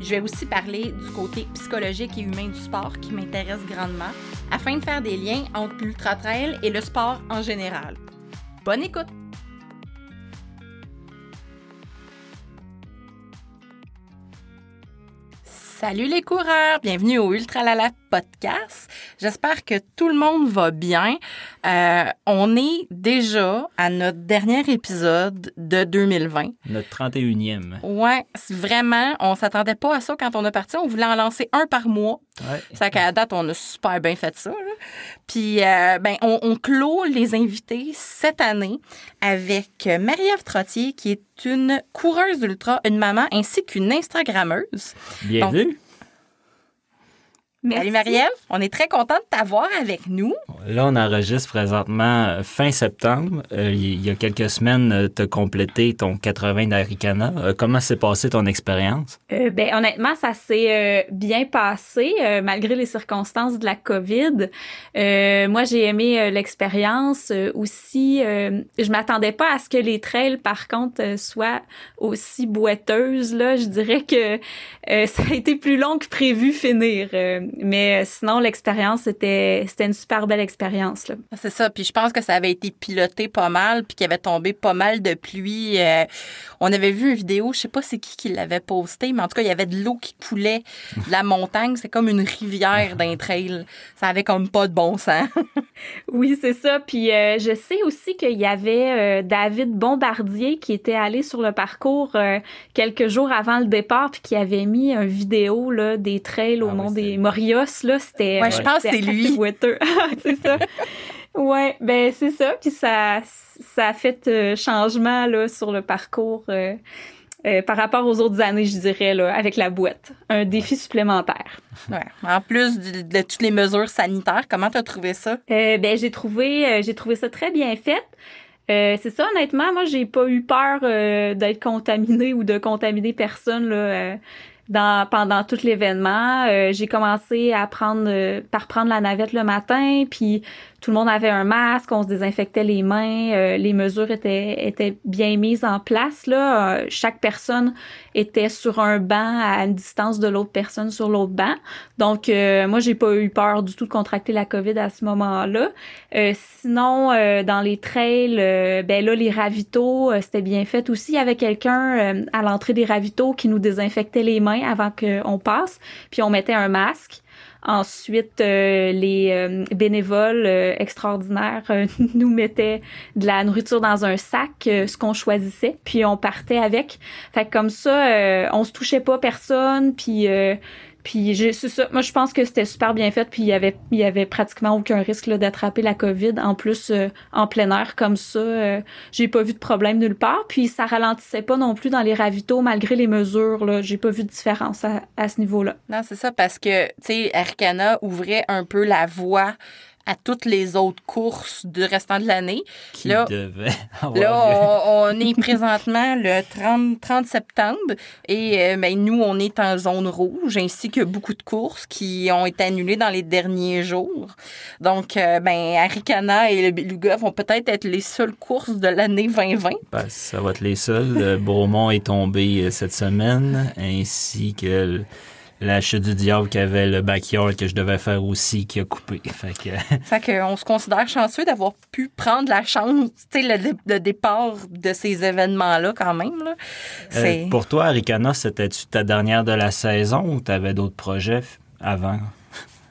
Je vais aussi parler du côté psychologique et humain du sport qui m'intéresse grandement afin de faire des liens entre l'ultra-trail et le sport en général. Bonne écoute! Salut les coureurs, bienvenue au Ultra Lala podcast. J'espère que tout le monde va bien. Euh, on est déjà à notre dernier épisode de 2020. Notre 31e. Ouais, vraiment, on s'attendait pas à ça quand on a parti. On voulait en lancer un par mois. Ouais. Ça qu'à la date, on a super bien fait ça. là. Puis, euh, ben, on, on clôt les invités cette année avec Marie-Ève Trottier, qui est une coureuse d'ultra, une maman, ainsi qu'une Instagrammeuse. Bienvenue. Salut Marie-Ève, on est très content de t'avoir avec nous. Là, on enregistre présentement euh, fin septembre. Euh, il y a quelques semaines, tu as complété ton 80 d'Aricana. Euh, comment s'est passée ton expérience? Euh, ben honnêtement, ça s'est euh, bien passé euh, malgré les circonstances de la COVID. Euh, moi, j'ai aimé euh, l'expérience Euh, aussi. euh, je m'attendais pas à ce que les trails, par contre, euh, soient aussi boiteuses. Là, je dirais que euh, ça a été plus long que prévu finir. Mais euh, sinon, l'expérience c'était c'était une super belle expérience. Là. C'est ça. Puis je pense que ça avait été piloté pas mal, puis qu'il avait tombé pas mal de pluie. Euh, on avait vu une vidéo, je sais pas c'est qui qui l'avait posté, mais en tout cas, il y avait de l'eau qui coulait de la montagne. C'est comme une rivière d'un trail. Ça avait comme pas de bon sens. Oui, c'est ça. Puis euh, je sais aussi qu'il y avait euh, David Bombardier qui était allé sur le parcours quelques jours avant le départ puis qui avait mis une vidéo là des trails au Ah mont des c'était- Là, c'était Ouais, je pense que c'est lui. boiteux. c'est ça. Ouais, ben c'est ça puis ça ça a fait euh, changement là sur le parcours euh, euh, par rapport aux autres années, je dirais là avec la boîte, un défi supplémentaire. Ouais. En plus de, toutes les mesures sanitaires, comment t'as trouvé ça? Euh, ben j'ai trouvé euh, j'ai trouvé ça très bien fait. Euh, c'est ça honnêtement, moi j'ai pas eu peur euh, d'être contaminée ou de contaminer personne là euh, dans pendant tout l'événement. Euh, j'ai commencé à prendre euh, par prendre la navette le matin, puis tout le monde avait un masque, on se désinfectait les mains, euh, les mesures étaient étaient bien mises en place là. Euh, chaque personne était sur un banc à une distance de l'autre personne sur l'autre banc. Donc euh, moi j'ai pas eu peur du tout de contracter la Covid à ce moment-là. Euh, sinon dans les trails, ben là les ravitaux c'était bien fait aussi. Il y avait quelqu'un à l'entrée des ravitaux qui nous désinfectait les mains avant qu'on passe, puis on mettait un masque. Ensuite, euh, les euh, bénévoles euh, extraordinaires nous mettaient de la nourriture dans un sac, ce qu'on choisissait, puis on partait avec. Fait que comme ça, on se touchait pas personne, puis puis j'ai- c'est ça. Moi, je pense que c'était super bien fait, puis il y avait il y avait pratiquement aucun risque d'attraper la COVID. En plus, euh, en plein air comme ça, euh, j'ai pas vu de problème nulle part. Puis ça ralentissait pas non plus dans les ravitaux malgré les mesures. Là, j'ai pas vu de différence à, à ce niveau-là. Non, c'est ça, parce que, tu sais, Arcana ouvrait un peu la voie à toutes les autres courses du restant de l'année. Qui Là- devait avoir Là, on, on est présentement le 30, 30 septembre et euh, ben, nous, on est en zone rouge ainsi que beaucoup de courses qui ont été annulées dans les derniers jours. Donc, euh, ben, Aricana et le Beluga vont peut-être être les seules courses de l'année 2020. Ben, ça va être les seuls. Euh, Beaumont est tombé cette semaine, ainsi que le- la chute du diable qui avait le backyard que je devais faire aussi qui a coupé. Fait que, Fait qu'on se considère chanceux d'avoir pu prendre la chance, tu sais, le, le départ de ces événements-là quand même. Là. C'est... Euh, pour toi, Aricana, c'était-tu ta dernière de la saison ou tu avais d'autres projets avant?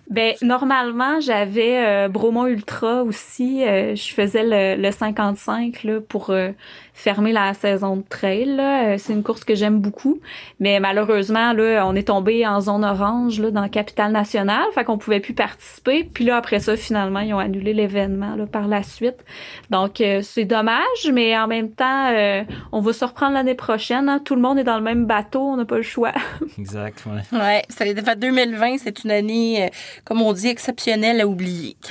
Ben normalement, j'avais euh, Bromont Ultra aussi. Euh, je faisais le, le 55 là, pour euh, fermer la saison de trail. C'est une course que j'aime beaucoup, mais malheureusement là, on est tombé en zone orange là, dans la capitale nationale, fait qu'on pouvait plus participer. Puis là après ça, finalement, ils ont annulé l'événement là, par la suite. Donc c'est dommage, mais en même temps, on va se reprendre l'année prochaine. Hein. Tout le monde est dans le même bateau, on n'a pas le choix. exact. Ouais. ouais, ça fait 2020, c'est une année, comme on dit, exceptionnelle à oublier.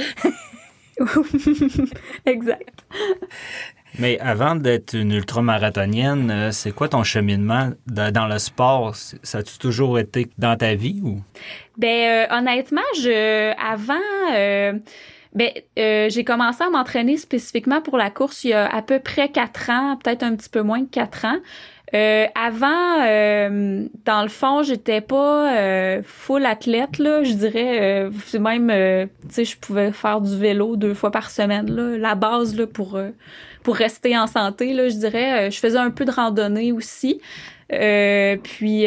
exact. Mais avant d'être une ultramarathonienne, euh, c'est quoi ton cheminement dans le sport? Ça a-tu toujours été dans ta vie ou? Ben euh, honnêtement, je avant euh, ben j'ai commencé à m'entraîner spécifiquement pour la course il y a à peu près quatre ans, peut-être un petit peu moins de quatre ans. Avant, dans le fond, j'étais pas full athlète là. Je dirais, même, tu sais, je pouvais faire du vélo deux fois par semaine là, la base là pour pour rester en santé là. Je dirais, je faisais un peu de randonnée aussi. puis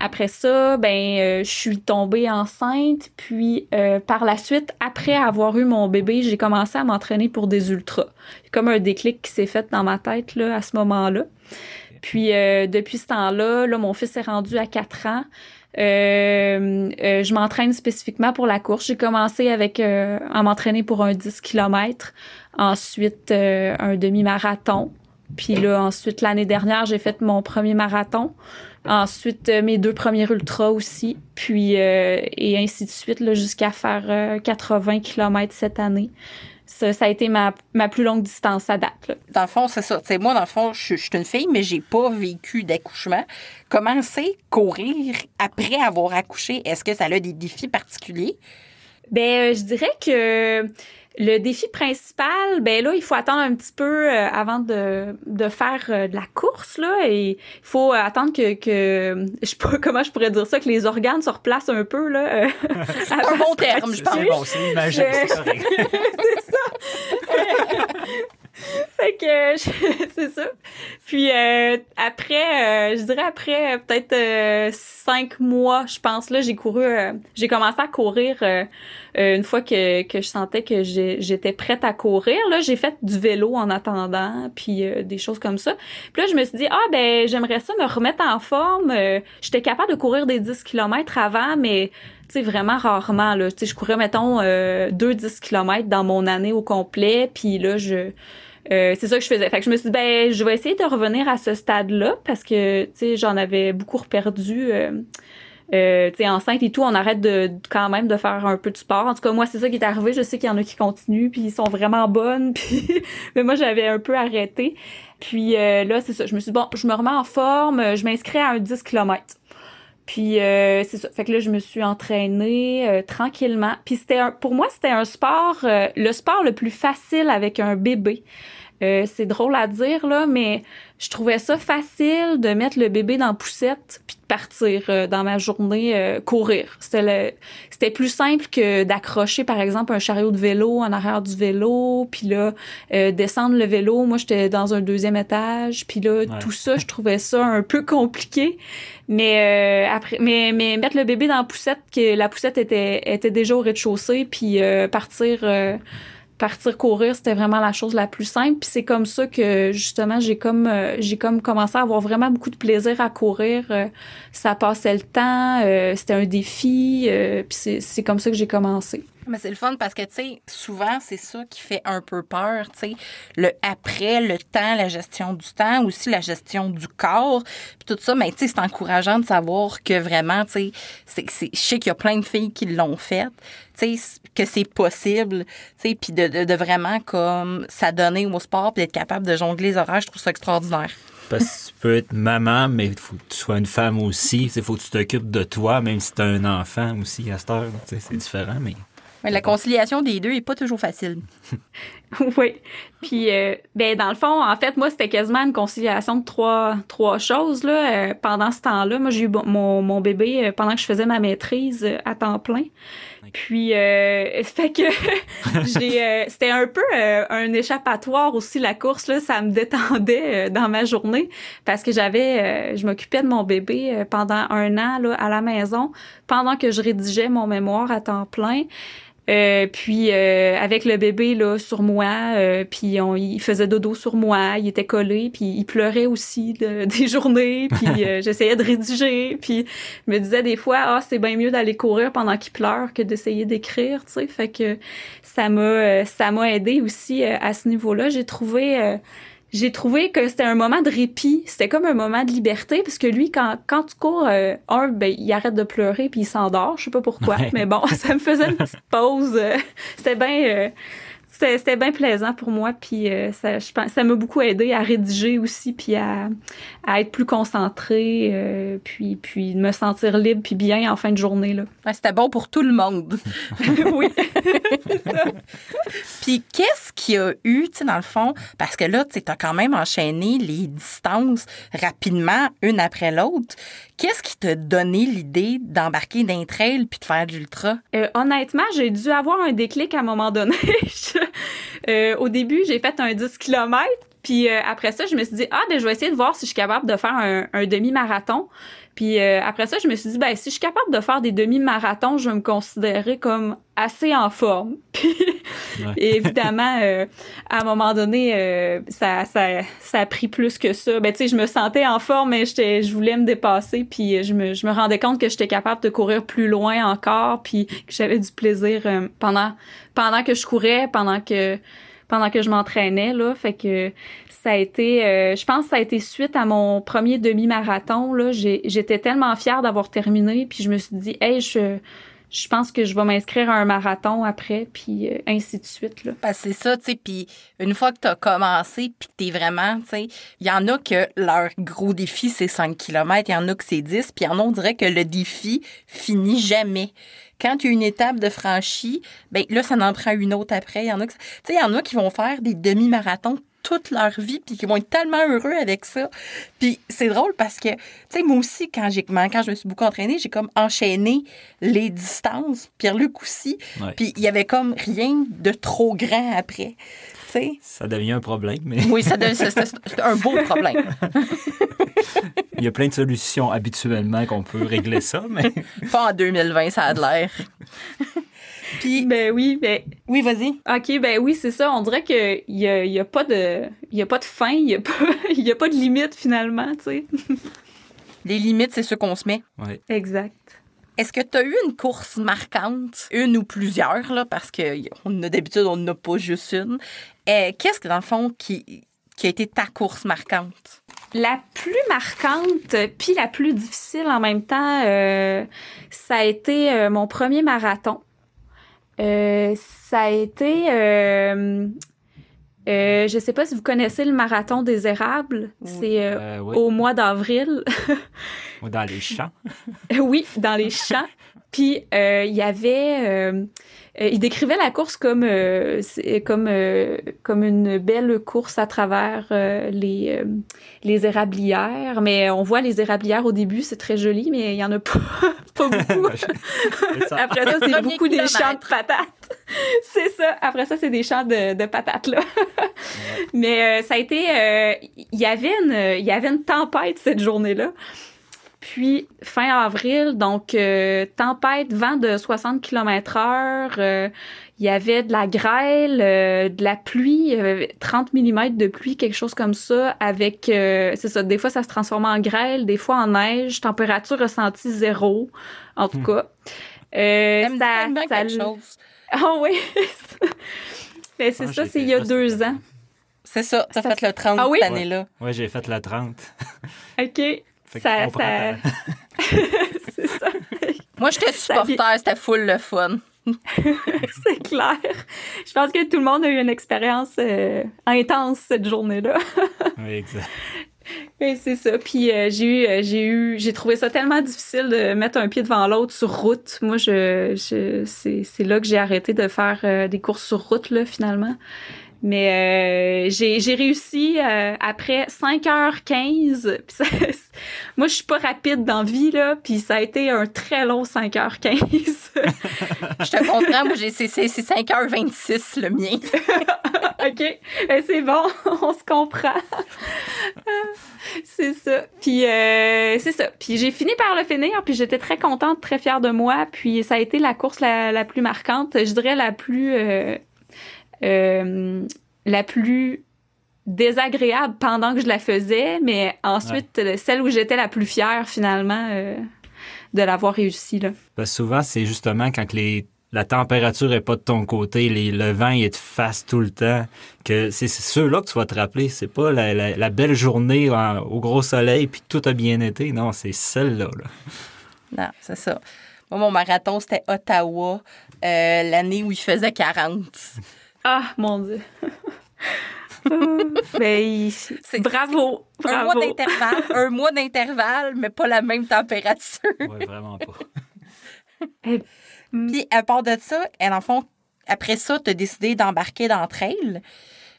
après ça, ben je suis tombée enceinte. Puis par la suite, après avoir eu mon bébé, j'ai commencé à m'entraîner pour des ultras. Comme un déclic qui s'est fait dans ma tête là à ce moment-là. Puis euh, depuis ce temps-là, là, mon fils est rendu à 4 ans. Euh, euh, je m'entraîne spécifiquement pour la course. J'ai commencé avec à m'entraîner pour un 10 km, ensuite un demi-marathon. Puis là, ensuite, l'année dernière, j'ai fait mon premier marathon. Ensuite, mes deux premiers ultras aussi. Puis, et ainsi de suite, jusqu'à faire 80 km cette année. Ça, a été ma, plus longue distance à date. Dans le fond, c'est ça. sais, moi, dans le fond, je, suis une fille, mais j'ai pas vécu d'accouchement. Comment c'est courir après avoir accouché? Est-ce que ça a des défis particuliers? Ben, euh, je dirais que le défi principal, ben là, il faut attendre un petit peu euh, avant de, de faire euh, de la course là, et il faut attendre que, que je sais pas comment je pourrais dire ça, que les organes se replacent un peu là. Euh, c'est un bon terme, je pense. C'est bon, c'est c'est ça. fait que c'est ça. Puis euh, après, euh, je dirais après peut-être euh, cinq mois, je pense là, j'ai couru, j'ai commencé à courir une fois que, que je sentais que j'étais prête à courir. Là, j'ai fait du vélo en attendant, puis des choses comme ça. Puis là, je me suis dit ah ben j'aimerais ça me remettre en forme. J'étais capable de courir des 10 km avant, mais tu vraiment rarement, là. Tu je courais, mettons, deux 10 km dans mon année au complet, puis là, je euh, c'est ça que je faisais. Fait que je me suis dit, ben, je vais essayer de revenir à ce stade-là parce que, tu sais, j'en avais beaucoup reperdu. Euh, euh, tu enceinte et tout, on arrête de quand même de faire un peu de sport. En tout cas, moi, c'est ça qui est arrivé. Je sais qu'il y en a qui continuent, puis ils sont vraiment bonnes. Puis, mais moi, j'avais un peu arrêté. Puis là, c'est ça. Je me suis dit, bon, je me remets en forme. Je m'inscris à un 10 km. Puis c'est ça. Fait que là, je me suis entraînée tranquillement. Puis c'était pour moi, c'était un sport, le sport le plus facile avec un bébé. Euh, c'est drôle à dire, là, mais je trouvais ça facile de mettre le bébé dans la poussette puis de partir euh, dans ma journée euh, courir. C'était c'était plus simple que d'accrocher, par exemple, un chariot de vélo en arrière du vélo, puis là, descendre le vélo. Moi, j'étais dans un deuxième étage, puis là, tout ça, je trouvais ça un peu compliqué. Mais après, mais, mais mettre le bébé dans la poussette, que la poussette était, était déjà au rez-de-chaussée, puis partir partir courir, c'était vraiment la chose la plus simple. Puis c'est comme ça que justement j'ai comme euh, j'ai comme commencé à avoir vraiment beaucoup de plaisir à courir. Euh, ça passait le temps, euh, c'était un défi. puis c'est comme ça que j'ai commencé. Mais c'est le fun parce que, tu sais, souvent, c'est ça qui fait un peu peur, tu sais. Le après, le temps, la gestion du temps, aussi la gestion du corps, puis tout ça. Mais, tu sais, c'est encourageant de savoir que vraiment, tu sais, je sais qu'il y a plein de filles qui l'ont fait, tu sais, que c'est possible, tu sais, puis de, de, vraiment, comme, s'adonner au sport puis d'être capable de jongler les horaires, je trouve ça extraordinaire. Parce que tu peux être maman, mais il faut que tu sois une femme aussi. Il faut que tu t'occupes de toi, même si tu as un enfant aussi à cette heure. C'est différent, mais la conciliation des deux est pas toujours facile. oui. Puis, euh, ben, dans le fond, en fait, moi, c'était quasiment une conciliation de trois, trois choses. Là. Euh, pendant ce temps-là, moi, j'ai eu mon, mon bébé euh, pendant que je faisais ma maîtrise à temps plein. Puis, fait que j'ai, c'était un peu un échappatoire aussi la course là. Ça me détendait dans ma journée parce que j'avais, je m'occupais de mon bébé pendant un an là à la maison pendant que je rédigeais mon mémoire à temps plein. Euh, puis euh, avec le bébé là sur moi, euh, puis on, il faisait dodo sur moi, il était collé, puis il pleurait aussi de, des journées, puis j'essayais de rédiger, puis je me disais des fois ah c'est bien mieux d'aller courir pendant qu'il pleure que d'essayer d'écrire, tu sais, fait que ça m'a ça m'a aidé aussi à ce niveau-là. J'ai trouvé j'ai trouvé que c'était un moment de répit. C'était comme un moment de liberté parce que lui, quand, quand tu cours, euh, un, ben, il arrête de pleurer puis il s'endort. Je sais pas pourquoi, mais bon, ça me faisait une petite pause. c'était bien, euh, c'était bien plaisant pour moi, puis euh, ça, je pense, ça m'a beaucoup aidé à rédiger aussi, puis à, à être plus concentré, euh, puis puis me sentir libre, puis bien en fin de journée là. c'était bon pour tout le monde. oui. puis qu'est-ce qu'il y a eu, tu sais, dans le fond, parce que là, tu as quand même enchaîné les distances rapidement, une après l'autre. Qu'est-ce qui t'a donné l'idée d'embarquer d'un trail puis de faire de l'ultra? Euh, honnêtement, j'ai dû avoir un déclic à un moment donné. Euh, au début, j'ai fait un 10 km. Puis euh, après ça, je me suis dit, ah, ben, je vais essayer de voir si je suis capable de faire un, demi-marathon. Puis euh, après ça, je me suis dit, ben, si je suis capable de faire des demi-marathons, je vais me considérer comme assez en forme. Puis évidemment, à un moment donné, ça, ça, ça a pris plus que ça. Ben, tu sais, je me sentais en forme, mais je voulais me dépasser. Puis je me, je me rendais compte que j'étais capable de courir plus loin encore, puis que j'avais du plaisir pendant pendant que je courais, pendant que pendant que je m'entraînais là, fait que ça a été euh, je pense que ça a été suite à mon premier demi-marathon là, j'étais tellement fière d'avoir terminé puis je me suis dit hey, je je pense que je vais m'inscrire à un marathon après, puis euh, ainsi de suite. Là. c'est ça, tu sais, puis une fois que tu as commencé, puis que tu vraiment, tu sais, il y en a que leur gros défi, c'est 5 km, il y en a que c'est 10, puis il y en a, on dirait que le défi finit jamais quand il y a une étape de franchie, ben là, ça en prend une autre après. A, tu sais, il y en a qui vont faire des demi-marathons toute leur vie puis qui vont être tellement heureux avec ça. Puis c'est drôle parce que, tu sais, moi aussi, quand, j'ai, quand je me suis beaucoup entraînée, j'ai comme enchaîné les distances. Pierre-Luc aussi. Puis il y avait comme rien de trop grand après. Ça devient un problème. Mais... Oui, ça c'est un beau problème. Il y a plein de solutions habituellement qu'on peut régler ça, mais... Pas en 2020, ça a de l'air. Puis, ben oui, ben. Oui, vas-y. OK, ben oui, c'est ça. On dirait qu'il n'y a, y a, pas de, y a pas de fin, il n'y a, pas, y a pas de limite finalement, tu sais. Les limites, c'est ce qu'on se met. Oui. Exact. Est-ce que tu as eu une course marquante, une ou plusieurs, là, parce que on a d'habitude, on n'a pas juste une. Euh, qu'est-ce que, dans le fond, qui, qui a été ta course marquante? La plus marquante, puis la plus difficile en même temps, euh, ça a été euh, mon premier marathon. Ça a été euh, je sais pas si vous connaissez le marathon des érables. C'est euh, euh, au mois d'avril. dans les champs. oui, dans les champs. Puis il y avait euh, il décrivait la course comme euh, comme euh, comme une belle course à travers les les érablières, mais on voit les érablières au début, c'est très joli, mais il y en a pas, pas beaucoup. Après ça, c'est beaucoup des champs de patates. c'est ça. Après ça, c'est des champs de, de patates là. mais ça a été, il y avait une il y avait une tempête cette journée-là. Puis fin avril, donc euh, tempête, vent de 60 km heure, euh, il y avait de la grêle, euh, de la pluie, 30 mm de pluie, quelque chose comme ça, avec, c'est ça, des fois ça se transformait en grêle, des fois en neige, température ressentie zéro, en tout hmm. cas. Euh, ça, ça, quelque chose. Oh oui! Mais c'est ah, ça, c'est il y a deux ans. C'est ça, t'as fait le 30 ah, oui? cette année-là. Oui, j'ai fait le 30. OK ça, c'est ça. Moi, j'étais supporter, c'était full le fun. c'est clair. Je pense que tout le monde a eu une expérience euh, intense cette journée-là. oui, exact. c'est ça. Puis euh, j'ai eu, euh, j'ai eu, j'ai trouvé ça tellement difficile de mettre un pied devant l'autre sur route. Moi, je, je c'est, c'est là que j'ai arrêté de faire des courses sur route là finalement. Mais euh, j'ai réussi euh, après 5h15. moi, je suis pas rapide dans vie, là, puis ça a été un très long 5h15. Je te comprends, moi, c'est c'est- c'est 5h26 le mien. OK. Ben, c'est bon, on se comprend. c'est ça. Puis euh, c'est ça. Puis j'ai fini par le finir, puis j'étais très contente, très fière de moi. Puis ça a été la course la, la plus marquante, je dirais la plus euh, la plus désagréable pendant que je la faisais, mais ensuite euh, celle où j'étais la plus fière finalement euh, de l'avoir réussi là. Parce souvent, c'est justement quand les, la température est pas de ton côté, les, le vent il est de face tout le temps, que c'est ceux-là que tu vas te rappeler. C'est pas la, la- la belle journée en- au gros soleil puis que tout a bien été. Non, c'est celle-là. là. Non, c'est ça. Moi, mon marathon, c'était Ottawa, euh, l'année où il faisait 40. Ah mon dieu. il- C'est- bravo, Un mois d'intervalle, un mois d'intervalle, mais pas la même température. Ouais, vraiment pas. Puis, à part de ça, et dans le fond, après ça, tu as décidé d'embarquer dans le trail.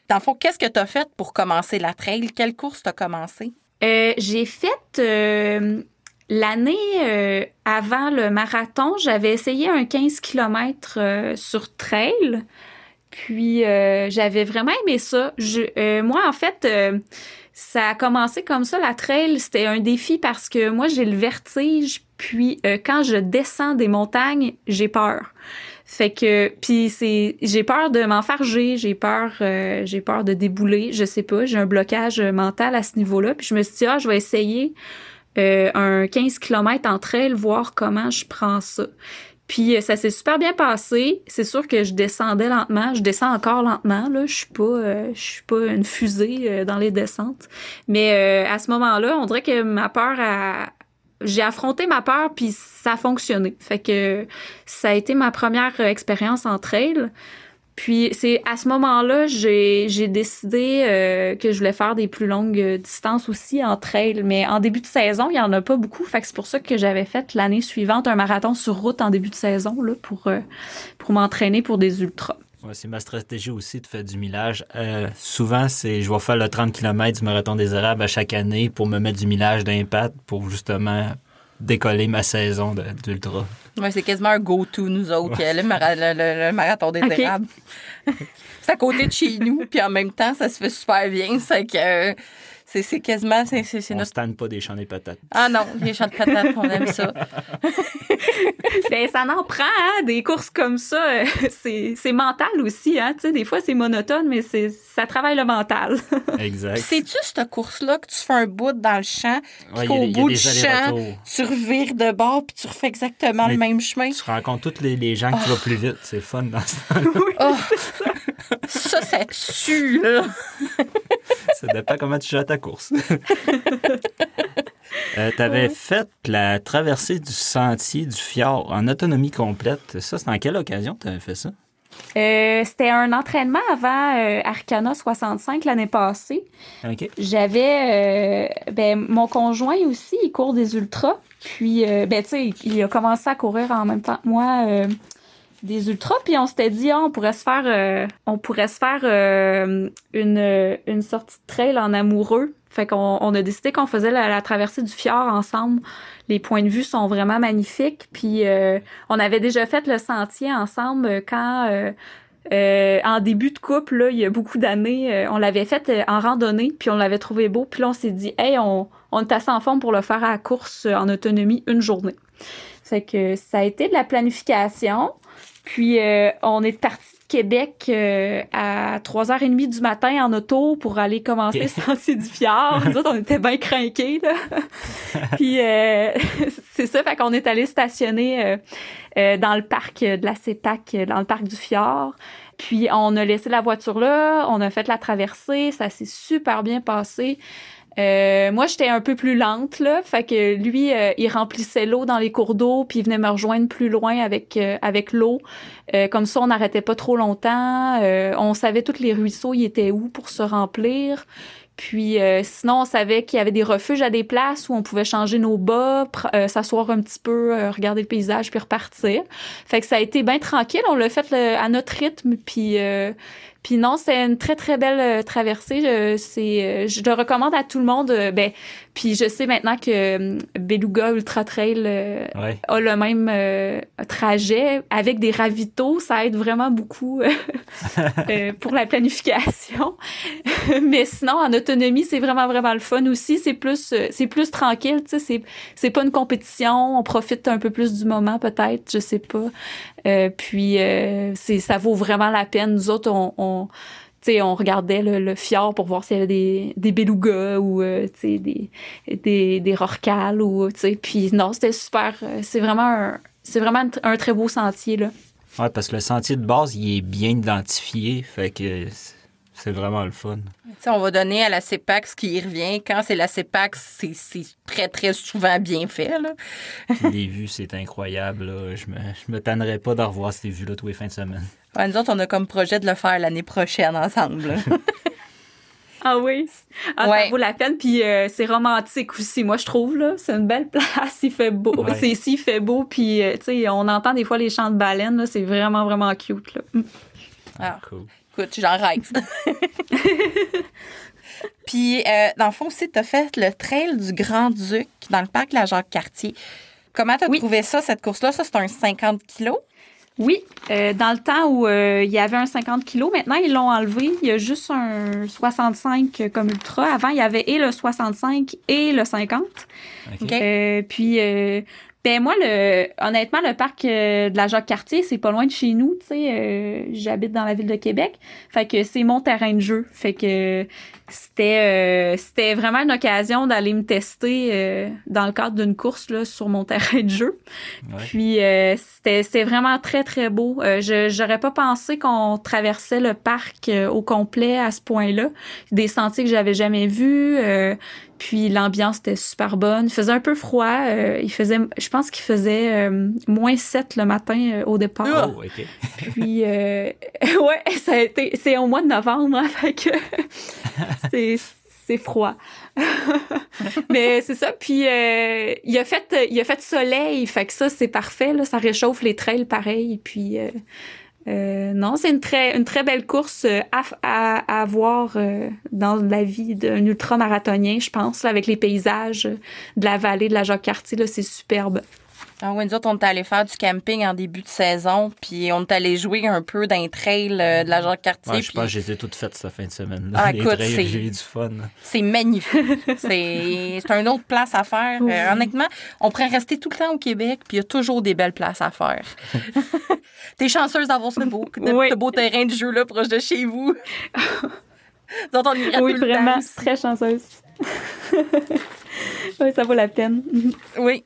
Dans le fond, qu'est-ce que tu as fait pour commencer la trail? Quelle course tu as commencé? Euh, j'ai fait euh, l'année euh, avant le marathon, j'avais essayé un 15 km sur trail. Puis euh, j'avais vraiment aimé ça. Je, euh, moi, en fait, euh, ça a commencé comme ça. La trail, c'était un défi parce que moi, j'ai le vertige. Puis euh, quand je descends des montagnes, j'ai peur. Fait que puis c'est j'ai peur de m'enfarger, j'ai peur euh, j'ai peur de débouler, je sais pas, j'ai un blocage mental à ce niveau-là. Puis je me suis dit ah, je vais essayer euh, un 15 km entre elles, voir comment je prends ça. Puis euh, ça s'est super bien passé. C'est sûr que je descendais lentement, je descends encore lentement là, je suis pas euh, je suis pas une fusée euh, dans les descentes. Mais euh, à ce moment-là, on dirait que ma peur a j'ai affronté ma peur puis ça a fonctionné. Fait que ça a été ma première euh, expérience en trail. Puis c'est à ce moment-là, j'ai décidé euh, que je voulais faire des plus longues euh, distances aussi en trail. Mais en début de saison, il y en a pas beaucoup. Fait que c'est pour ça que j'avais fait l'année suivante un marathon sur route en début de saison pour, euh, pour m'entraîner pour des ultras. C'est ma stratégie aussi de faire du millage. Souvent, c'est je vais faire le 30 km du marathon des Arabes à chaque année pour me mettre du millage d'impact pour justement décoller ma saison d'ultra. Ouais, c'est quasiment un go-to, nous autres, Ouais. le, mara- le- le- le marathon des Ok. érables. c'est à côté de chez nous, puis en même temps, ça se fait super bien. C'est que euh, c'est c'est quasiment. C'est c'est- c'est On notre. se tanne pas des champs des patates. Ah non, les champs de patates, on aime ça. Ben, ça en prend, hein, des courses comme ça. C'est c'est mental aussi, hein. Tu sais, des fois, c'est monotone, mais c'est ça travaille le mental. Exact. C'est-tu cette course-là que tu fais un bout dans le champ, puis Ouais, il y a qu'au bout des du champ, tu revires de bord, puis tu refais exactement Mais- le même chemin? Tu rencontres tous les, les gens qui vont plus vite. C'est fun dans ce temps Oh, ça, ça tue, là. Ça dépend comment tu joues à ta course. euh, tu avais fait la traversée du sentier du fjord en autonomie complète. Ça, c'est en quelle occasion tu avais fait ça? Euh, C'était un entraînement avant euh, Arcana 65 l'année passée. OK. J'avais euh, ben mon conjoint aussi, il court des ultras. Puis ben tu sais, il a commencé à courir en même temps que moi des ultras. Puis on s'était dit ah, on pourrait se faire euh, on pourrait se faire euh, une une sortie de trail en amoureux. Fait qu'on on a décidé qu'on faisait la, traversée du fjord ensemble. Les points de vue sont vraiment magnifiques. Puis euh, on avait déjà fait le sentier ensemble quand en début de couple, là, il y a beaucoup d'années, on l'avait fait en randonnée, puis on l'avait trouvé beau, puis là, on s'est dit, hey, on, on est assez en forme pour le faire à la course en autonomie une journée. Fait que ça a été de la planification. Puis euh, on est parti de Québec euh, à 3h30 du matin en auto pour aller commencer Ok. le sentier du fjord. Nous autres, on était bien craqués, là. Puis euh, c'est ça, fait qu'on est allé stationner euh, euh, dans le parc de la CEPAC, dans le parc du fjord. Puis on a laissé la voiture là, on a fait la traversée, ça s'est super bien passé. Euh, moi, j'étais un peu plus lente, là. Fait que lui, euh, il remplissait l'eau dans les cours d'eau, puis il venait me rejoindre plus loin avec, euh, avec l'eau. Comme ça, on n'arrêtait pas trop longtemps. On savait tous les ruisseaux, ils étaient où pour se remplir. Puis sinon, on savait qu'il y avait des refuges à des places où on pouvait changer nos bas, s'asseoir un petit peu, regarder le paysage, puis repartir. Fait que ça a été bien tranquille. On l'a fait à notre rythme, puis puis non, c'est une très très belle traversée. c'est, je le recommande à tout le monde. ben, puis je sais maintenant que Beluga Ultra Trail a le même trajet avec des ravitaux. Ça aide vraiment beaucoup pour la planification. Mais sinon, en autonomie, c'est vraiment, vraiment le fun aussi. C'est plus, euh, c'est plus tranquille, tu sais. C'est, c'est pas une compétition. On profite un peu plus du moment, peut-être. Je sais pas. Euh, puis, euh, c'est, ça vaut vraiment la peine. Nous autres, on, on regardait le, fjord pour voir s'il y avait des, des belugas ou des, des, des rorquals. Ou, puis non, c'était super. C'est vraiment, un, c'est vraiment très beau sentier. Là. Ouais, parce que le sentier de base, il est bien identifié. Fait que c'est vraiment le fun. on va donner à la CEPAC ce qui y revient. Quand c'est la CEPAC, c'est très, très souvent bien fait. Là. les vues, c'est incroyable. Je me, je me tannerais pas de revoir ces vues-là tous les fins de semaine. nous autres, on a comme projet de le faire l'année prochaine ensemble. ah oui? Ah, Ça vaut la peine. Puis euh, c'est romantique aussi, moi, je trouve. là. C'est une belle place. Il fait beau. C'est ici, il fait beau. Puis, euh, tu sais, on entend des fois les chants de baleines. C'est vraiment, vraiment cute. Là. Ah, cool. Écoute, j'en rêve. Puis, euh, dans le fond aussi, tu as fait le trail du Grand-Duc dans le parc La Jacques-Cartier. Comment tu as trouvé ça, cette course-là? Ça, c'est un 50 kilos? Oui, euh, dans le temps où euh, il y avait un 50 kilos, maintenant ils l'ont enlevé. Il y a juste un 65 comme ultra. Avant, il y avait et le 65 et le 50. puis ben moi, le, honnêtement, le parc euh, de la Jacques-Cartier, c'est pas loin de chez nous, tu sais. Euh, j'habite dans la ville de Québec. Fait que c'est mon terrain de jeu. Fait que c'était euh, c'était vraiment une occasion d'aller me tester dans le cadre d'une course là, sur mon terrain de jeu. Puis c'était c'était vraiment très, très beau. je J'aurais pas pensé qu'on traversait le parc au complet à ce point-là. Des sentiers que j'avais jamais vus. Puis l'ambiance était super bonne. Il faisait un peu froid. Euh, il faisait, je pense qu'il faisait euh, moins 7 le matin euh, au départ. Oh, OK. Puis, ouais, ça a été, c'est au mois de novembre, hein, fait que c'est, c'est froid. Mais c'est ça. Puis il a fait, il a fait soleil, fait que ça c'est parfait. Là, ça réchauffe les trails pareil. Puis euh, non, c'est une très, une très belle course euh, à, à, voir euh, dans la vie d'un ultramarathonien, je pense, avec les paysages de la vallée de la Jacques-Cartier. C'est superbe. Ah oui, nous autres, on est allé faire du camping en début de saison, puis on est allé jouer un peu dans les trails de la Jacques-Cartier. je pense que je les ai toutes faites cette fin de semaine. Ah, j'ai eu du fun. C'est magnifique. c'est une autre place à faire. honnêtement, on pourrait rester tout le temps au Québec, puis il y a toujours des belles places à faire. T'es chanceuse d'avoir ce beau, de, beau terrain de jeu là proche de chez vous. dont on irait oui, vraiment, très chanceuse. oui, ça vaut la peine. oui.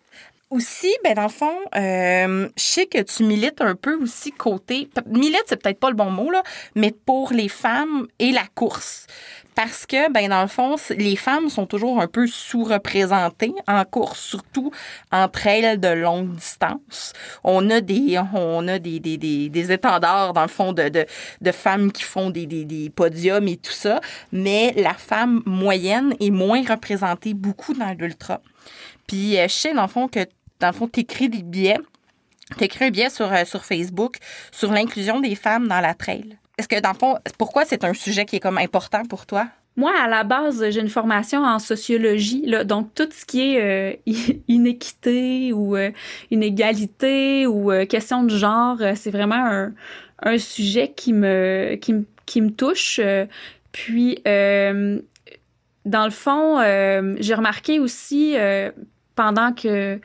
Aussi, ben dans le fond, euh, je sais que tu milites un peu aussi côté. Milite, c'est peut-être pas le bon mot, là, mais pour les femmes et la course parce que, ben, dans le fond, les femmes sont toujours un peu sous-représentées en course, surtout entre elles de longue distance. On a des, on a des, des, des, des étendards, dans le fond, de, de, de femmes qui font des, des, des, podiums et tout ça, mais la femme moyenne est moins représentée beaucoup dans l'ultra. Puis, euh, je sais, dans le fond, que, dans le fond, t'écris des billets, t'écris un billet sur, euh, sur Facebook sur l'inclusion des femmes dans la trail. Est-ce que, dans le fond, pourquoi c'est un sujet qui est comme important pour toi? Moi, à la base, j'ai une formation en sociologie, là, donc tout ce qui est euh, inéquité ou euh, inégalité ou question de genre, c'est vraiment un, un, sujet qui me, qui, qui me touche. puis, dans le fond, j'ai remarqué aussi pendant que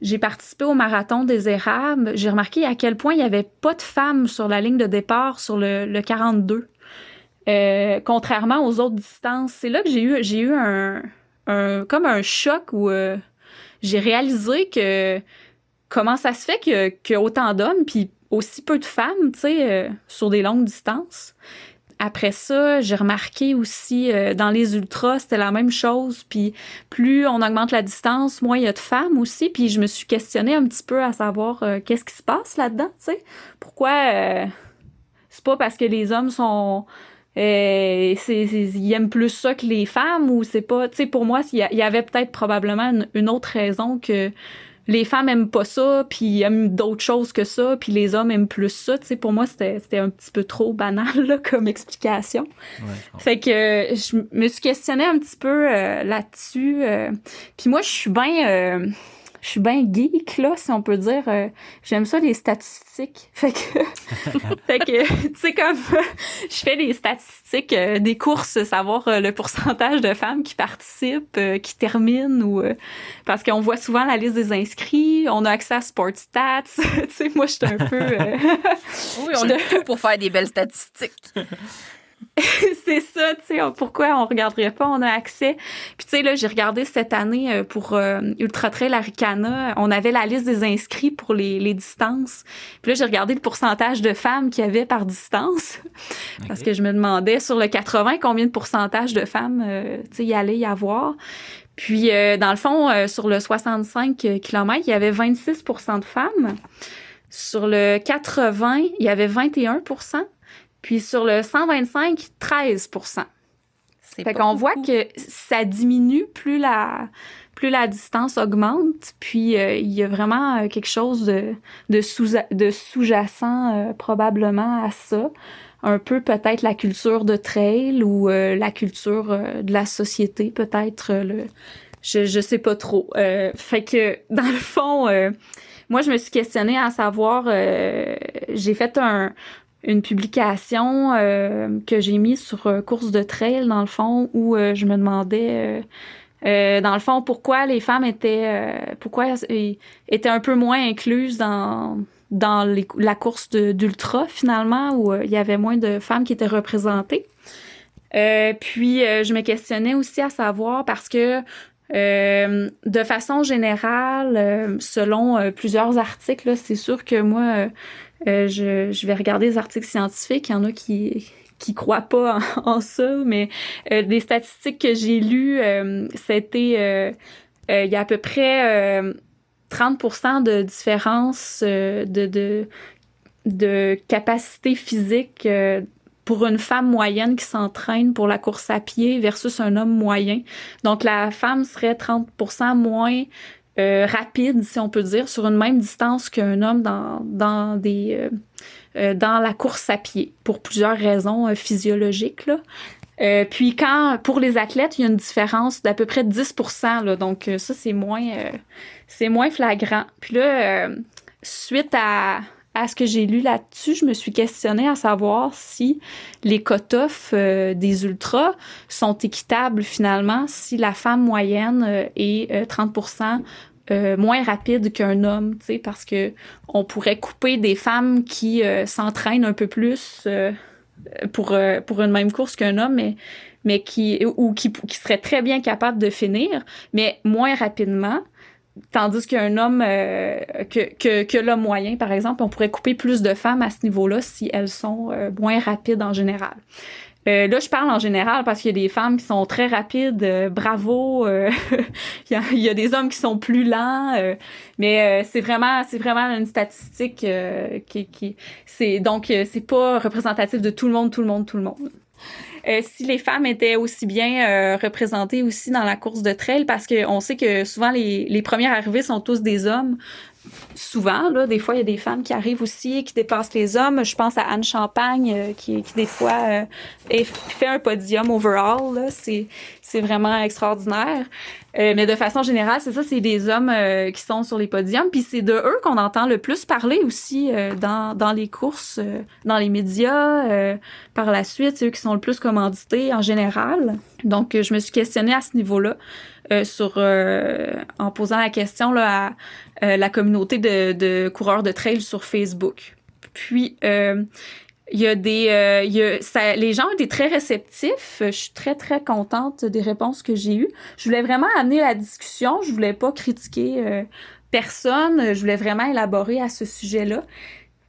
j'ai participé au marathon des érables, j'ai remarqué à quel point il n'y avait pas de femmes sur la ligne de départ sur le, 42. Euh, contrairement aux autres distances. C'est là que j'ai eu, j'ai eu un, comme un choc où euh, j'ai réalisé que comment ça se fait qu'il y a autant d'hommes puis aussi peu de femmes, tu sais, euh, sur des longues distances. Après ça, j'ai remarqué aussi euh, dans les ultras, c'était la même chose. Puis plus on augmente la distance, moins il y a de femmes aussi. Puis je me suis questionnée un petit peu à savoir euh, qu'est-ce qui se passe là-dedans, tu sais? Pourquoi euh, c'est pas parce que les hommes sont euh, c'est, ils aiment plus ça que les femmes ou c'est pas, tu sais, pour moi, il y, avait peut-être probablement une, autre raison que les femmes aiment pas ça, puis aiment d'autres choses que ça, puis les hommes aiment plus ça. Tu sais, pour moi, c'était, c'était un petit peu trop banal là, comme explication. Ouais, fait que je me suis questionnée un petit peu euh, là-dessus. Euh, puis moi, je suis bien je suis bien geek, là, si on peut dire. Euh, j'aime ça, les statistiques. Fait que, fait que tu sais, comme je fais les statistiques euh, des courses, savoir euh, le pourcentage de femmes qui participent, qui terminent, ou parce qu'on voit souvent la liste des inscrits, on a accès à Sports Stats. tu sais, moi, je suis un peu... oui, on a tout pour faire des belles statistiques. c'est ça, tu sais, pourquoi on regarderait pas, on a accès. Puis tu sais, là, j'ai regardé cette année euh, pour euh, Ultra Trail Aricana, on avait la liste des inscrits pour les, les distances. Puis là, j'ai regardé le pourcentage de femmes qu'il y avait par distance. Parce que je me demandais, sur le 80, combien de pourcentage de femmes, euh, tu sais, il y allait y avoir. Puis, dans le fond, sur le 65 km, il y avait 26% de femmes. Sur le 80, il y avait 21 puis sur le 125, 13% Fait qu'on voit que ça diminue plus la, plus la distance augmente. Puis euh, il y a vraiment euh, quelque chose de, de, sous, de sous-jacent euh, probablement à ça. Un peu peut-être la culture de trail ou la culture de la société, peut-être le. Je, je sais pas trop. fait que dans le fond, moi je me suis questionnée à savoir. j'ai fait un, une publication euh, que j'ai mise sur euh, course de trail dans le fond où euh, je me demandais dans le fond pourquoi les femmes étaient pourquoi étaient un peu moins incluses dans dans la course d'ultra finalement où il y avait moins de femmes qui étaient représentées. puis je me questionnais aussi à savoir parce que de façon générale, selon plusieurs articles, c'est sûr que moi, euh, je, je, vais regarder les articles scientifiques. Il y en a qui qui croient pas en, ça, mais euh, des statistiques que j'ai lues, euh, c'était il y a à peu près 30% de différence de, de, de capacité physique pour une femme moyenne qui s'entraîne pour la course à pied versus un homme moyen. Donc la femme serait 30% moins euh, rapide, si on peut dire, sur une même distance qu'un homme dans, dans des euh, euh, dans la course à pied pour plusieurs raisons physiologiques. Là. puis quand pour les athlètes, il y a une différence d'à peu près 10 là, donc ça c'est moins c'est moins flagrant. Puis là suite à à ce que j'ai lu là-dessus, je me suis questionnée à savoir si les cut-offs des ultras sont équitables finalement, si la femme moyenne est 30% euh, moins rapide qu'un homme, tu sais, parce que on pourrait couper des femmes qui euh, s'entraînent un peu plus euh, pour pour une même course qu'un homme, mais mais qui ou qui, qui serait très bien capable de finir, mais moins rapidement. Tandis qu'un homme, que, que, que l'homme moyen, par exemple, on pourrait couper plus de femmes à ce niveau-là si elles sont moins rapides en général. Euh, là, je parle en général parce qu'il y a des femmes qui sont très rapides, euh, bravo. Euh, il, y a, des hommes qui sont plus lents, mais c'est vraiment, c'est vraiment une statistique qui, qui c'est donc c'est pas représentatif de tout le monde, tout le monde, tout le monde. Si les femmes étaient aussi bien représentées aussi dans la course de trail, parce qu'on sait que souvent les, les premières arrivées sont tous des hommes, souvent. Là, des fois, il y a des femmes qui arrivent aussi, qui dépassent les hommes. Je pense à Anne Champagne, euh, qui, des fois euh, fait un podium overall. C'est, c'est vraiment extraordinaire. Euh, mais de façon générale, c'est ça, c'est des hommes qui sont sur les podiums. Puis c'est de eux qu'on entend le plus parler aussi dans, dans les courses, dans les médias. par la suite, c'est eux qui sont le plus commandités en général. Donc, je me suis questionnée à ce niveau-là. sur en posant la question là, à euh, la communauté de, coureurs de trail sur Facebook. Puis, euh, il y a des, euh, il y a, ça, les gens étaient très réceptifs. Je suis très très contente des réponses que j'ai eues. Je voulais vraiment amener la discussion. Je voulais pas critiquer personne. Je voulais vraiment élaborer à ce sujet-là.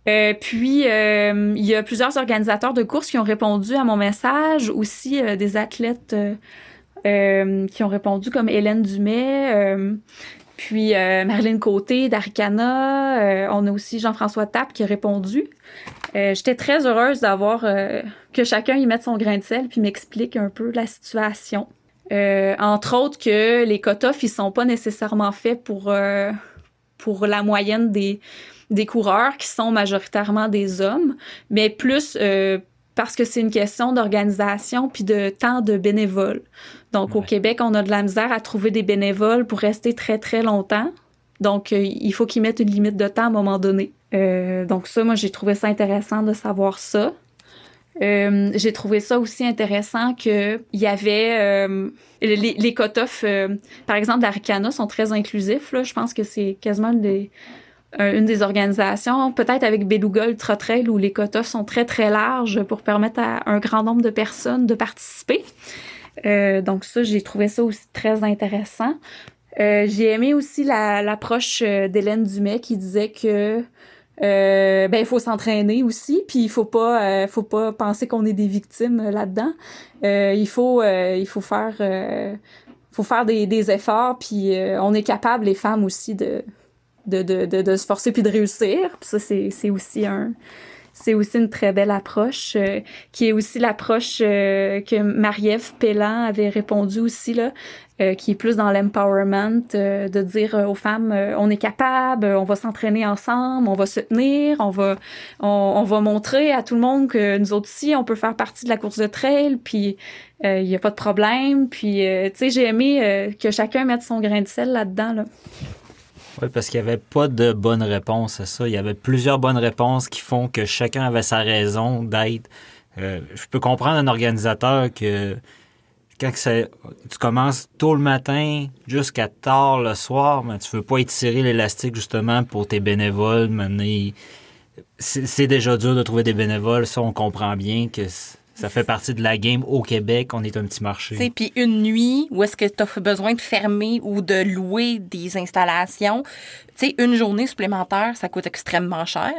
Euh, puis, euh, il y a plusieurs organisateurs de courses qui ont répondu à mon message, aussi des athlètes qui ont répondu comme Hélène Dumais, Puis Marilyn Côté d'Aricana, on a aussi Jean-François Tapp qui a répondu. J'étais très heureuse d'avoir que chacun y mette son grain de sel puis m'explique un peu la situation. entre autres que les cut-offs, ils sont pas nécessairement faits pour, pour la moyenne des, des coureurs qui sont majoritairement des hommes, mais plus euh, parce que c'est une question d'organisation puis de temps de bénévoles. Donc au Québec, on a de la misère à trouver des bénévoles pour rester très très longtemps. Donc euh, il faut qu'ils mettent une limite de temps à un moment donné. Euh, donc ça, moi j'ai trouvé ça intéressant de savoir ça. j'ai trouvé ça aussi intéressant que il y avait les, les par exemple d'Aricana sont très inclusifs là. Je pense que c'est quasiment des une des organisations, peut-être avec Beluga Ultra Trail où les quotas sont très très larges pour permettre à un grand nombre de personnes de participer. Euh, donc ça, j'ai trouvé ça aussi très intéressant. Euh, j'ai aimé aussi l'approche euh, d'Hélène Dumais qui disait que ben il faut s'entraîner aussi, puis il faut pas faut pas penser qu'on est des victimes là-dedans. il faut il faut faire faut faire des, efforts, puis on est capable les femmes aussi de de, de, de, se forcer puis de réussir. Ça, c'est aussi un c'est aussi une très belle approche, euh, qui est aussi l'approche euh, que Marie-Ève Pellan avait répondu aussi, là, euh, qui est plus dans l'empowerment, de dire aux femmes, on est capable, on va s'entraîner ensemble, on va se tenir, on va, on, va montrer à tout le monde que nous autres aussi, on peut faire partie de la course de trail, puis il n'y a pas de problème. Puis, tu sais, j'ai aimé que chacun mette son grain de sel là-dedans. Là. Oui, parce qu'il n'y avait pas de bonne réponse à ça. Il y avait plusieurs bonnes réponses qui font que chacun avait sa raison d'être. Euh, je peux comprendre un organisateur que quand tu commences tôt le matin jusqu'à tard le soir, mais tu veux pas étirer l'élastique justement pour tes bénévoles. C'est déjà dur de trouver des bénévoles, ça on comprend bien que ça fait partie de la game au Québec. On est un petit marché. Puis une nuit où est-ce que tu as besoin de fermer ou de louer des installations, tu sais, une journée supplémentaire, ça coûte extrêmement cher.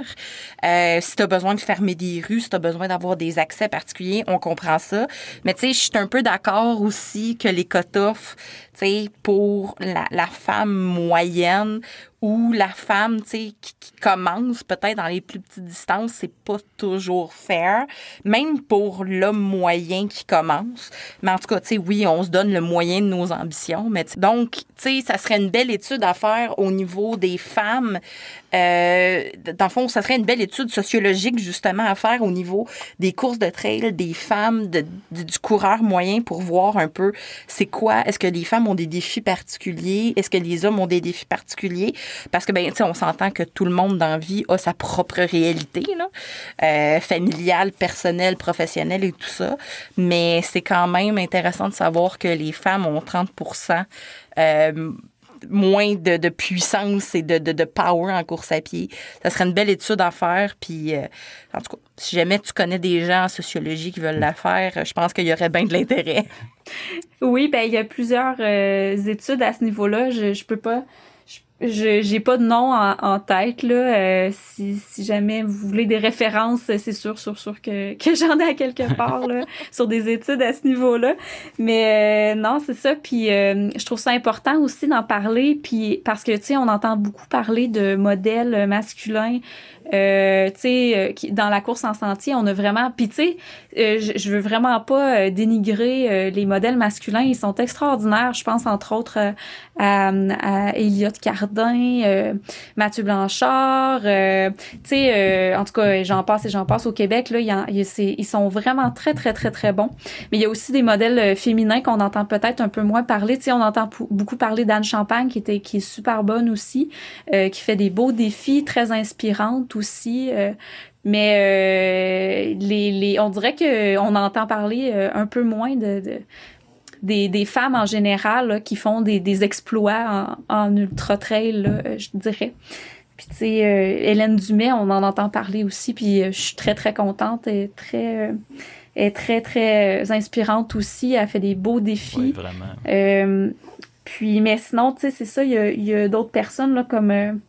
Euh, si tu as besoin de fermer des rues, si tu as besoin d'avoir des accès particuliers, on comprend ça. Mais tu sais, je suis un peu d'accord aussi que les cut-offs, tu sais, pour la femme moyenne ou la femme, tu sais, qui, commence peut-être dans les plus petites distances, c'est pas toujours fair, même pour l'homme moyen qui commence. Mais en tout cas, tu sais, oui, on se donne le moyen de nos ambitions, mais donc, tu sais, ça serait une belle étude à faire au niveau des femmes. Euh, dans le fond, ça serait une belle étude sociologique justement à faire au niveau des courses de trail, des femmes, du coureur moyen pour voir un peu c'est quoi, est-ce que les femmes ont des défis particuliers, est-ce que les hommes ont des défis particuliers? Parce que, ben, tu sais, on s'entend que tout le monde dans la vie a sa propre réalité, là, euh, familiale, personnelle, professionnelle et tout ça. Mais c'est quand même intéressant de savoir que les femmes ont 30 euh, moins de, puissance et de, power en course à pied. Ça serait une belle étude à faire. Puis, euh, en tout cas, si jamais tu connais des gens en sociologie qui veulent la faire, je pense qu'il y aurait bien de l'intérêt. Oui, ben il y a plusieurs études à ce niveau-là. Je peux pas je j'ai pas de nom en, tête là. Euh, si, si jamais vous voulez des références, c'est sûr, sûr, sûr que, que j'en ai à quelque part là, sur des études à ce niveau-là. Mais euh, non, c'est ça. Puis euh, je trouve ça important aussi d'en parler. Puis parce que tu sais, on entend beaucoup parler de modèles masculins euh, tu sais, euh, dans la course en sentier, on a vraiment. Puis tu sais, euh, je, veux vraiment pas dénigrer les modèles masculins. Ils sont extraordinaires. Je pense entre autres à, à Elliot Cardin, Mathieu Blanchard. tu sais, en tout cas, j'en passe et j'en passe au Québec. Là, il ils sont vraiment très très très très bons. Mais il y a aussi des modèles féminins qu'on entend peut-être un peu moins parler. Tu sais, on entend beaucoup parler d'Anne Champagne qui était qui est super bonne aussi, qui fait des beaux défis, très inspirantes aussi. Euh, mais euh, les, les, on dirait qu'on entend parler euh, un peu moins de, des, des, femmes en général qui font des, des exploits en, en ultra-trail, je dirais. Puis tu sais, Hélène Dumais, on en entend parler aussi, puis je suis très, très contente. et très, est très, très inspirante aussi. Elle fait des beaux défis. vraiment. puis, mais sinon, tu sais, c'est ça, il y a, d'autres personnes là, comme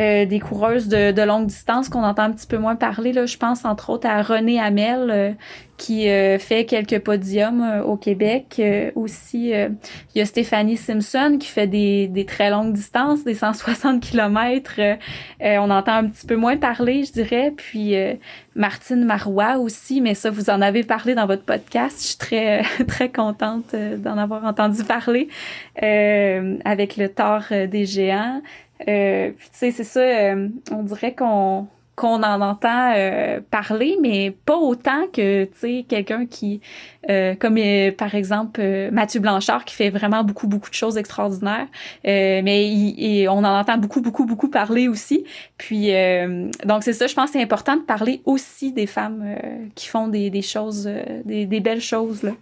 euh, des coureuses de, de, longue distance qu'on entend un petit peu moins parler. Là. Je pense entre autres à René Hamel euh, qui euh, fait quelques podiums au Québec. aussi, il y a Stéphanie Simpson qui fait des, des très longues distances, des 160 km. on entend un petit peu moins parler, je dirais. Puis Martine Marois aussi, mais ça, vous en avez parlé dans votre podcast. Je suis très, très contente d'en avoir entendu parler avec le tort des géants. Euh, tu sais, c'est ça, euh, on dirait qu'on qu'on en entend euh, parler, mais pas autant que, tu sais, quelqu'un qui, comme par exemple Mathieu Blanchard, qui fait vraiment beaucoup, beaucoup de choses extraordinaires, mais il, on en entend beaucoup, beaucoup, beaucoup parler aussi. Puis, donc c'est ça, je pense c'est important de parler aussi des femmes qui font des, des choses, des, des belles choses, là.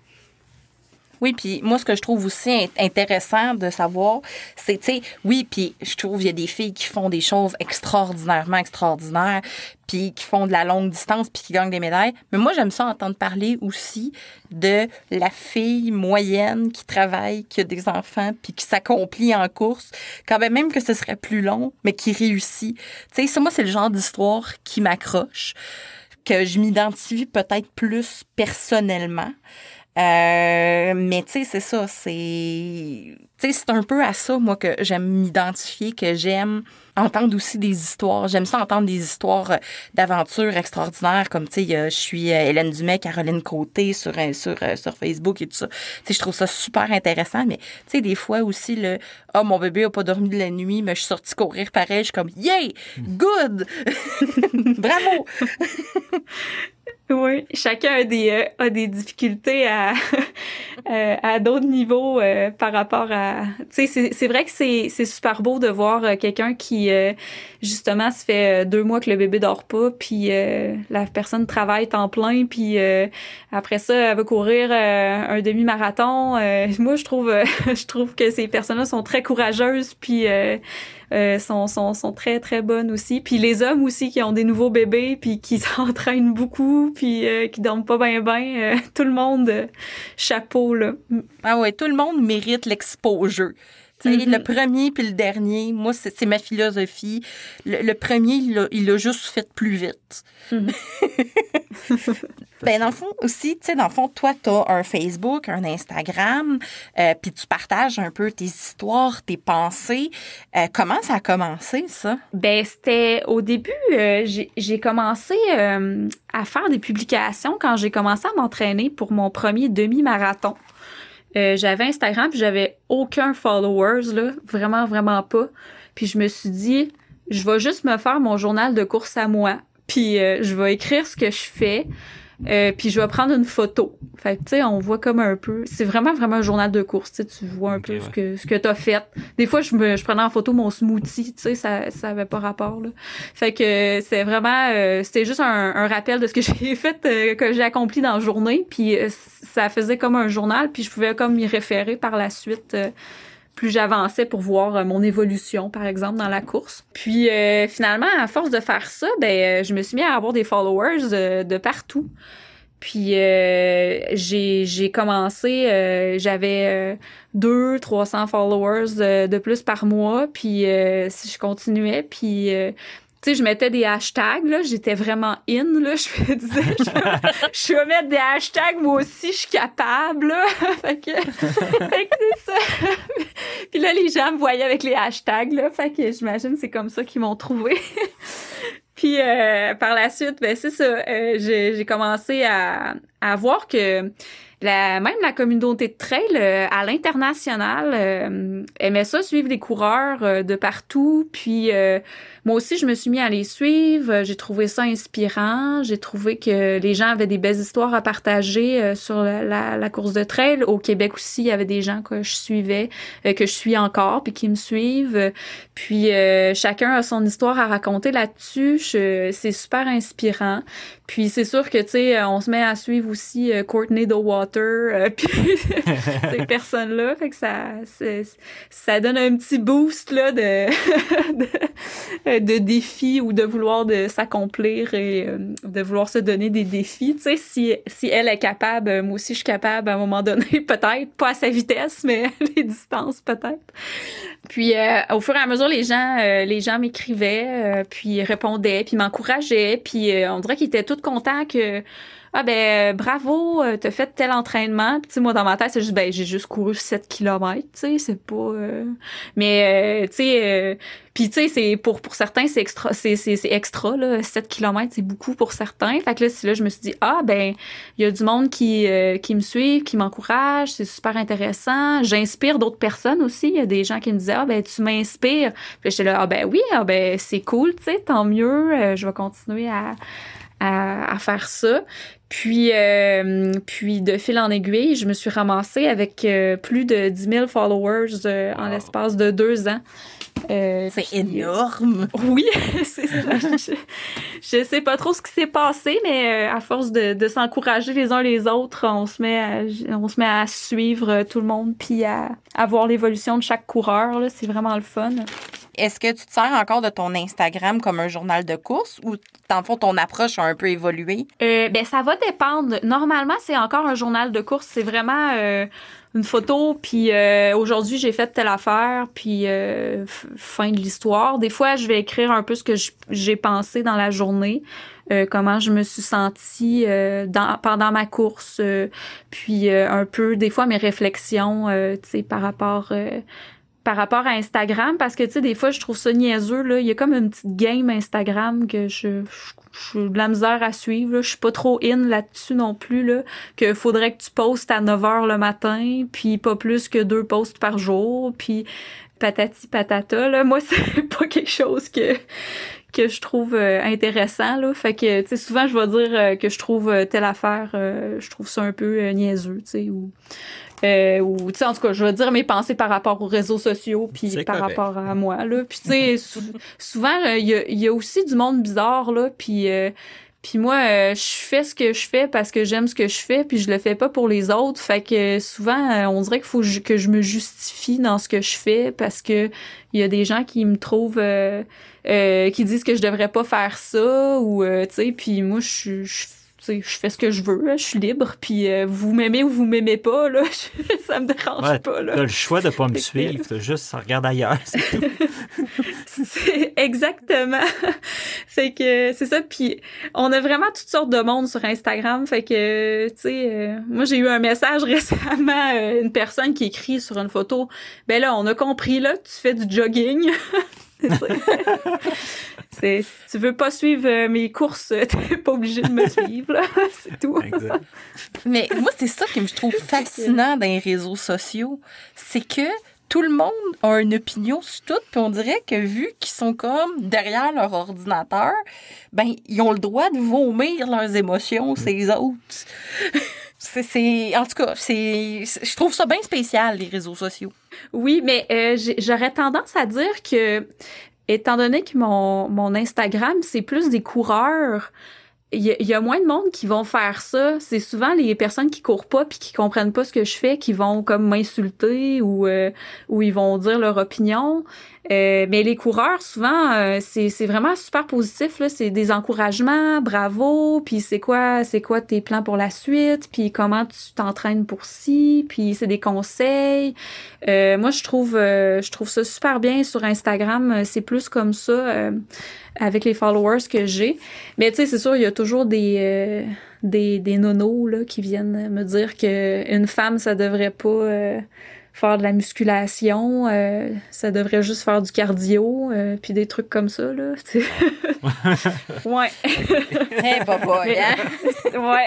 Oui, puis moi, ce que je trouve aussi intéressant de savoir, c'est, tu sais, oui, puis je trouve qu'il y a des filles qui font des choses extraordinairement extraordinaires, puis qui font de la longue distance, puis qui gagnent des médailles. Mais moi, j'aime ça entendre parler aussi de la fille moyenne qui travaille, qui a des enfants, puis qui s'accomplit en course, quand même, que ce serait plus long, mais qui réussit. Tu sais, ça, moi, c'est le genre d'histoire qui m'accroche, que je m'identifie peut-être plus personnellement. Euh, mais tu sais, c'est ça, c'est. Tu sais, c'est un peu à ça, moi, que j'aime m'identifier, que j'aime entendre aussi des histoires. J'aime ça entendre des histoires euh, d'aventures extraordinaires, comme, tu sais, je suis euh, Hélène Dumais, Caroline Côté sur, sur, sur Facebook et tout ça. Tu sais, je trouve ça super intéressant, mais, tu sais, des fois aussi, le « Ah, oh, mon bébé a pas dormi de la nuit, mais je suis sortie courir pareil. » Je suis comme « Yay! Good! Bravo! » Oui, chacun a des, euh, a des difficultés à, euh, à d'autres niveaux euh, par rapport à... Tu sais, c'est vrai que c'est super beau de voir quelqu'un qui, justement, se fait deux mois que le bébé dort pas, puis la personne travaille temps plein, puis après ça, elle veut courir un demi-marathon. moi, je trouve, je trouve que ces personnes-là sont très courageuses, puis euh, sont, sont, sont très, très bonnes aussi. Puis les hommes aussi qui ont des nouveaux bébés, puis qui s'entraînent beaucoup, puis euh, qui dorment pas bien, bien. Euh, tout le monde, chapeau, là. Ah ouais, tout le monde mérite l'expo-jeu. Le premier puis le dernier, moi, c'est ma philosophie. Le, premier, il a, juste fait plus vite. Mm-hmm. ben, dans le fond, aussi, tu sais, dans le fond, toi, tu as un Facebook, un Instagram, euh, puis tu partages un peu tes histoires, tes pensées. Euh, comment ça a commencé, ça? Ben, c'était au début, euh, j'ai commencé à faire des publications quand j'ai commencé à m'entraîner pour mon premier demi-marathon. Euh, j'avais Instagram, puis j'avais aucun followers, là, vraiment, vraiment pas. Puis je me suis dit, je vais juste me faire mon journal de course à moi, puis euh, je vais écrire ce que je fais. Euh, puis je vais prendre une photo. Fait tu sais, on voit comme un peu. C'est vraiment, vraiment un journal de course. Tu vois un peu ce que, ce que t'as fait. Des fois, je me je prenais en photo mon smoothie. Tu sais, ça, ça avait pas rapport, là. Fait que c'est vraiment. Euh, c'était juste un, un, rappel de ce que j'ai fait, euh, que j'ai accompli dans la journée. Puis ça faisait comme un journal. Puis je pouvais comme y référer par la suite plus j'avançais pour voir euh, mon évolution, par exemple, dans la course. Puis euh, finalement, à force de faire ça, ben, euh, je me suis mis à avoir des followers de partout. Puis j'ai commencé, j'avais deux, 300 followers de plus par mois. Puis si je continuais, puis tu sais, je mettais des hashtags, là, j'étais vraiment in, là, je me disais, je, vais mettre des hashtags, moi aussi, je suis capable, là. fait que, fait que c'est ça. Puis là, les gens me voyaient avec les hashtags, là, fait que j'imagine c'est comme ça qu'ils m'ont trouvé. Puis euh, par la suite, ben c'est ça, euh, j'ai commencé à, à voir que la, même la communauté de trail euh, à l'international euh, aimait ça suivre les coureurs de partout. Puis moi aussi, je me suis mis à les suivre. J'ai trouvé ça inspirant. J'ai trouvé que les gens avaient des belles histoires à partager sur la, la, course de trail. Au Québec aussi, il y avait des gens que je suivais, que je suis encore, puis qui me suivent. Puis chacun a son histoire à raconter là-dessus. C'est super inspirant. Puis c'est sûr que, tu sais, on se met à suivre aussi euh, Courtney The Water, euh, puis ces personnes-là. Fait que ça, ça donne un petit boost, là, de, de, de défis ou de vouloir de s'accomplir et euh, de vouloir se donner des défis. Tu sais, si, elle est capable, moi aussi je suis capable à un moment donné, peut-être. Pas à sa vitesse, mais les distances, peut-être. Puis au fur et à mesure, les gens, les gens m'écrivaient, puis répondaient, puis m'encourageaient, puis on dirait qu'ils étaient tous content que ah ben bravo, euh, t'as fait tel entraînement. Puis moi dans ma tête c'est juste ben j'ai juste couru 7 km, tu sais, c'est pas euh, mais euh, tu sais puis tu sais c'est pour pour certains c'est extra c'est extra là, 7 km c'est beaucoup pour certains. Fait que là là je me suis dit ah ben il y a du monde qui qui me suit, qui m'encourage, c'est super intéressant. J'inspire d'autres personnes aussi, il y a des gens qui me disaient ah ben tu m'inspires. Puis j'étais là ah ben oui, ah ben c'est cool, tu sais, tant mieux, je vais continuer à à, faire ça. Puis, euh, puis de fil en aiguille, je me suis ramassée avec euh, plus de 10 000 followers euh, en l'espace de deux ans. c'est énorme. Oui, c'est ça. je, sais pas trop ce qui s'est passé, mais à force de, de s'encourager les uns les autres, on se met à, on se met à suivre tout le monde puis à, à voir l'évolution de chaque coureur. C'est vraiment le fun. Est-ce que tu te sers encore de ton Instagram comme un journal de course ou, dans le fond, ton approche a un peu évolué? Euh, ben, ça va dépendre. Normalement, c'est encore un journal de course. C'est vraiment euh, une photo, puis euh, aujourd'hui, j'ai fait telle affaire, puis fin de l'histoire. Des fois, je vais écrire un peu ce que j'ai pensé dans la journée. comment je me suis sentie pendant ma course, puis un peu des fois mes réflexions, tu sais, par rapport par rapport à Instagram parce que tu sais des fois je trouve ça niaiseux là. Il y a comme une petite game Instagram que je je, de la misère à suivre là. je suis pas trop in là-dessus non plus là que faudrait que tu postes à 9h le matin puis pas plus que deux posts par jour puis patati patata là. Moi c'est pas quelque chose que que je trouve euh, intéressant là. Fait que tu sais souvent je vais dire euh, que je trouve euh, telle affaire je trouve ça un peu niaiseux tu sais ou euh, ou tu sais en tout cas je veux dire mes pensées par rapport aux réseaux sociaux puis par rapport à moi là. Puis tu sais souvent il euh, y, y, a aussi du monde bizarre là puis euh, puis moi euh, je fais ce que je fais parce que j'aime ce que je fais puis je le fais pas pour les autres. Fait que souvent on dirait qu'il faut que je me justifie dans ce que je fais parce que il y a des gens qui me trouvent qui disent que je devrais pas faire ça ou tu sais puis moi je, je je fais ce que je veux, je suis libre, puis euh, vous m'aimez ou vous m'aimez pas, là, ça me dérange pas. Là. T'as le choix de pas me suivre, t'as juste regarde ailleurs. C'est exactement. fait que c'est ça, puis on a vraiment toutes sortes de monde sur Instagram, fait que, tu sais, euh, moi j'ai eu un message récemment, euh, une personne qui écrit sur une photo, ben là, on a compris, là, tu fais du jogging. si tu veux pas suivre euh, mes courses, t'es pas obligé de me suivre, c'est tout. Mais moi, c'est ça qui me trouve fascinant dans les réseaux sociaux. C'est que tout le monde a une opinion sur tout, puis on dirait que vu qu'ils sont comme derrière leur ordinateur, ben ils ont le droit de vomir leurs émotions, ces autres. C'est, en tout cas, c'est, je trouve ça bien spécial les réseaux sociaux. Oui, mais euh, j'aurais tendance à dire que étant donné que mon, mon Instagram, c'est plus des coureurs, il y, a moins de monde qui vont faire ça. C'est souvent les personnes qui courent pas puis qui comprennent pas ce que je fais qui vont comme m'insulter ou euh, ou ils vont dire leur opinion. Euh, mais les coureurs, souvent, euh, c'est, vraiment super positif. C'est des encouragements, bravo, puis c'est quoi, c'est quoi tes plans pour la suite, puis comment tu t'entraînes pour ci, puis c'est des conseils. Euh, moi, je trouve, je trouve ça super bien sur Instagram. C'est plus comme ça avec les followers que j'ai. Mais tu sais, c'est sûr, il y a toujours des des, des nonos là, qui viennent me dire que une femme, ça devrait pas faire de la musculation, euh, ça devrait juste faire du cardio, euh, puis des trucs comme ça, là. ouais. hey, boy, hein? ouais.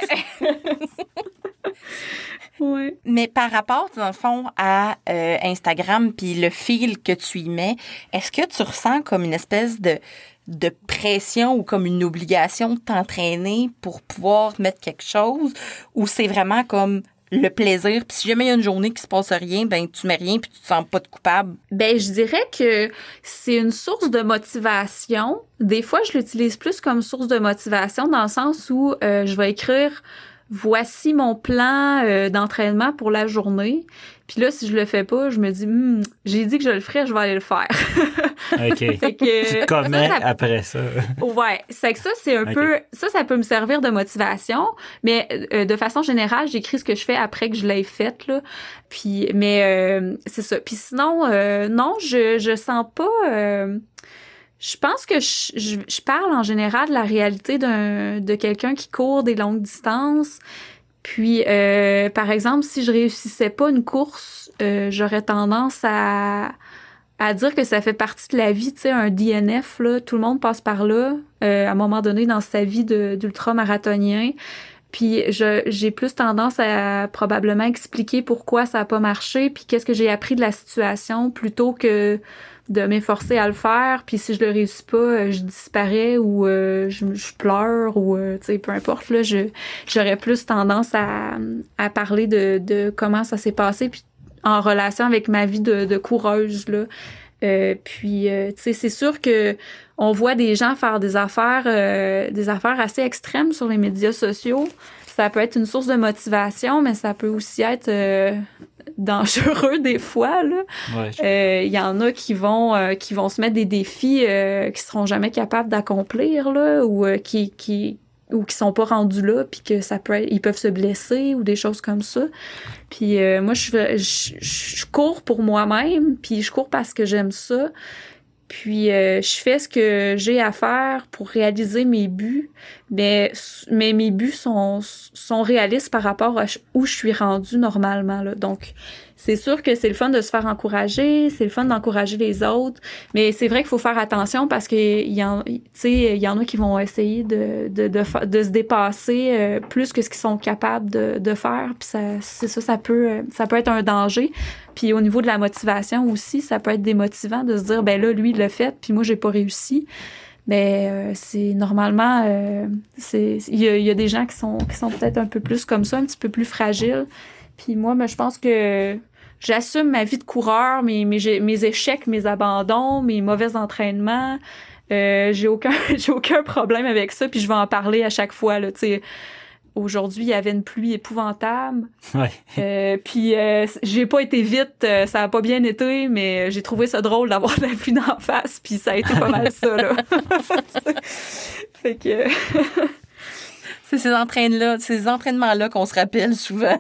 ouais. Mais par rapport, dans le fond, à euh, Instagram, puis le fil que tu y mets, est-ce que tu ressens comme une espèce de de pression ou comme une obligation de t'entraîner pour pouvoir mettre quelque chose ou c'est vraiment comme le plaisir. Puis si jamais il y a une journée qui se passe rien, ben tu mets rien puis tu te sens pas de coupable. Ben je dirais que c'est une source de motivation. Des fois, je l'utilise plus comme source de motivation dans le sens où euh, je vais écrire voici mon plan euh, d'entraînement pour la journée. Puis là, si je le fais pas, je me dis, hmm, j'ai dit que je le ferais, je vais aller le faire. OK. fait que, tu te commets après ça. ouais. C'est que ça, c'est un peu, ça, ça peut me servir de motivation, mais euh, de façon générale, j'écris ce que je fais après que je l'ai fait, là. Puis, mais euh, c'est ça. Puis sinon, non, je, je sens pas je pense que je, je, parle en général de la réalité d'un de quelqu'un qui court des longues distances. Puis, euh, par exemple, si je réussissais pas une course, euh, j'aurais tendance à, à dire que ça fait partie de la vie, tu sais, un DNF, là, tout le monde passe par là, euh, à un moment donné dans sa vie d'ultra-marathonien. Puis j'ai plus tendance à probablement expliquer pourquoi ça a pas marché, puis qu'est-ce que j'ai appris de la situation, plutôt que de m'efforcer à le faire. Puis si je le réussis pas, euh, je disparais ou euh, je, pleure ou euh, tu sais peu importe là, je j'aurais plus tendance à, à parler de, de comment ça s'est passé puis en relation avec ma vie de, de coureuse là. puis tu sais c'est sûr que on voit des gens faire des affaires des affaires assez extrêmes sur les médias sociaux ça peut être une source de motivation, mais ça peut aussi être dangereux des fois. Là. Il euh, y en a qui vont euh, qui vont se mettre des défis euh, qui seront jamais capables d'accomplir là, ou qui, qui ou qui sont pas rendus là, puis que ça peut ils peuvent se blesser ou des choses comme ça. Puis moi, je, je, je cours pour moi-même, puis je cours parce que j'aime ça. Puis je fais ce que j'ai à faire pour réaliser mes buts, mais, mais mes buts sont, sont réalistes par rapport à où je suis rendue normalement. Là. Donc, c'est sûr que c'est le fun de se faire encourager, c'est le fun d'encourager les autres, mais c'est vrai qu'il faut faire attention parce qu'il y en, y en a qui vont essayer de, de, de, se dépasser euh, plus que ce qu'ils sont capables de, de faire. Puis ça, c'est ça, ça peut, ça peut être un danger. Puis au niveau de la motivation aussi, ça peut être démotivant de se dire, ben là, lui, il l'a fait, puis moi, j'ai pas réussi. Mais euh, c'est normalement, euh, il y a, y a, des gens qui sont qui sont peut-être un peu plus comme ça, un petit peu plus fragiles. Puis moi, ben, je pense que j'assume ma vie de coureur, mes, mes, mes échecs, mes abandons, mes mauvais entraînements. Euh, j'ai aucun j'ai aucun problème avec ça, puis je vais en parler à chaque fois là, tu sais. Aujourd'hui, il y avait une pluie épouvantable. Ouais. Euh, puis euh, j'ai pas été vite, euh, ça a pas bien été, mais j'ai trouvé ça drôle d'avoir de la pluie d'en face, puis ça a été pas mal ça là. fait que c'est ces entraînements là, ces entraînements là qu'on se rappelle souvent.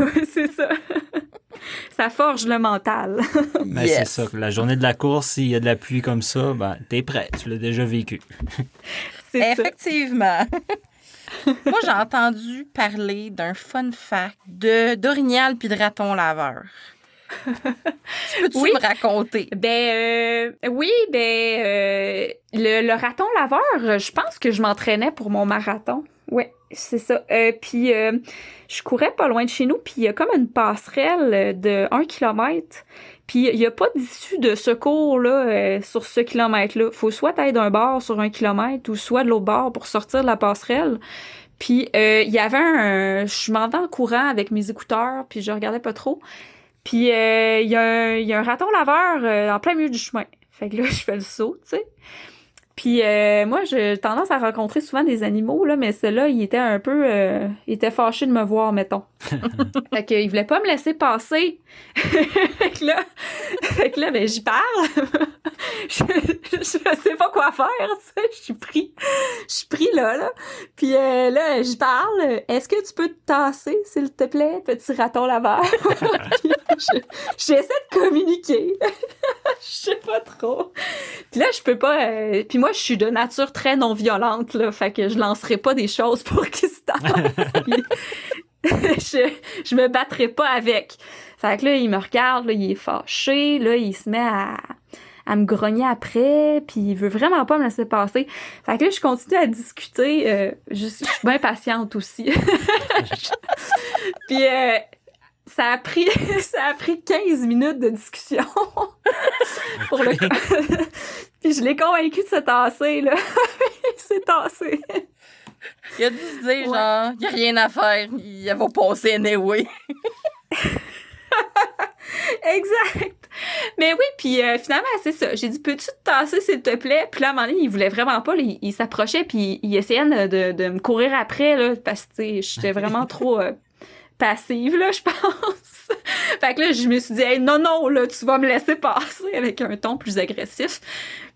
oui, c'est ça. Ça forge le mental. Ben, c'est ça. La journée de la course, s'il y a de la pluie comme ça, ben, t'es prêt. Tu l'as déjà vécu. Effectivement. Moi, j'ai entendu parler d'un fun fact de d'orignal puis de raton laveur. Peux-tu me raconter? Ben euh, oui, ben euh, le, le, raton laveur, je pense que je m'entraînais pour mon marathon. Oui, c'est ça. Euh, puis je courais pas loin de chez nous, puis il y a comme une passerelle de 1 km. Puis il n'y a pas d'issue de secours là, euh, sur ce kilomètre-là. faut soit être d'un bord sur un kilomètre ou soit de l'autre bord pour sortir de la passerelle. Puis euh, il y avait un... Je m'en vais en courant avec mes écouteurs, puis je regardais pas trop. Puis euh, il y, y, a un raton laveur en plein milieu du chemin. Fait que là, je fais le saut, tu sais. Puis euh, moi, j'ai tendance à rencontrer souvent des animaux, là, mais celui-là, il était un peu... Euh, il était fâché de me voir, mettons. fait qu'il voulait pas me laisser passer. fait que là, fait que là ben, j'y parle. je, je, sais pas quoi faire, tu sais. Je suis pris. Je suis pris là, là. Puis euh, là, j'y parle. Est-ce que tu peux te tasser, s'il te plaît, petit raton laveur? J'essaie de communiquer. je sais pas trop. Puis là, je peux pas... Euh, puis moi, je suis de nature très non violente, là, fait que je lancerai pas des choses pour qu'il se je, je me battrai pas avec. Fait que là, il me regarde, là, il est fâché, là, il se met à, à me grogner après, puis il veut vraiment pas me laisser passer. Fait que là, je continue à discuter. Euh, je, suis bien patiente aussi. puis euh, ça a pris ça a pris 15 minutes de discussion pour le puis je l'ai convaincu de se tasser là il s'est tassé Il a dû se dire, genre, il n'y a rien à faire, il va passer anyway. exact. Mais oui, puis euh, finalement, c'est ça. J'ai dit, peux-tu te tasser, s'il te plaît? Puis là, à un moment donné, il voulait vraiment pas. il, s'approchait, puis il essayait de, de, me courir après, là, parce que, j'étais vraiment trop euh, passive, là, je pense. fait que là, je me suis dit, non, non, là, tu vas me laisser passer avec un ton plus agressif.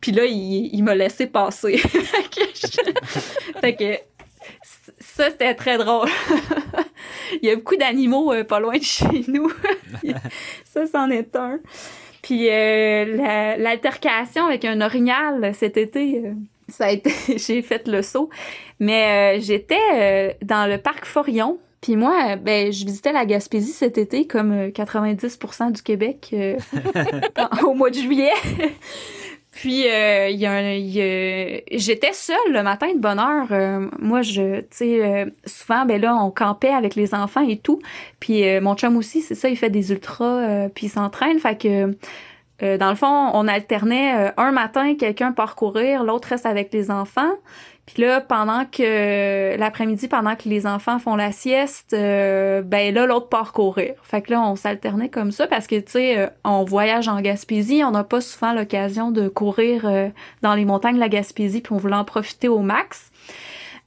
Puis là, il, il m'a laissé passer. fait que ça, c'était très drôle. il y a beaucoup d'animaux euh, pas loin de chez nous. ça, c'en est un. Puis euh, l'altercation avec un orignal cet été, euh, ça a été, j'ai fait le saut. Mais j'étais dans le parc Forion. Puis moi, ben, je visitais la Gaspésie cet été, comme 90% du Québec au mois de juillet. Puis euh, il y a, j'étais seule le matin de bonne heure. Euh, moi, je, tu sais, euh, souvent, ben là, on campait avec les enfants et tout. Puis mon chum aussi, c'est ça, il fait des ultras, puis il s'entraîne. Fait que dans le fond, on alternait un matin, quelqu'un part courir, l'autre reste avec les enfants. Puis là, pendant que l'après-midi, pendant que les enfants font la sieste, euh, ben là, l'autre part courir. Fait que là, on s'alternait comme ça parce que, tu sais, euh, on voyage en Gaspésie, on n'a pas souvent l'occasion de courir euh, dans les montagnes de la Gaspésie, puis on voulait en profiter au max.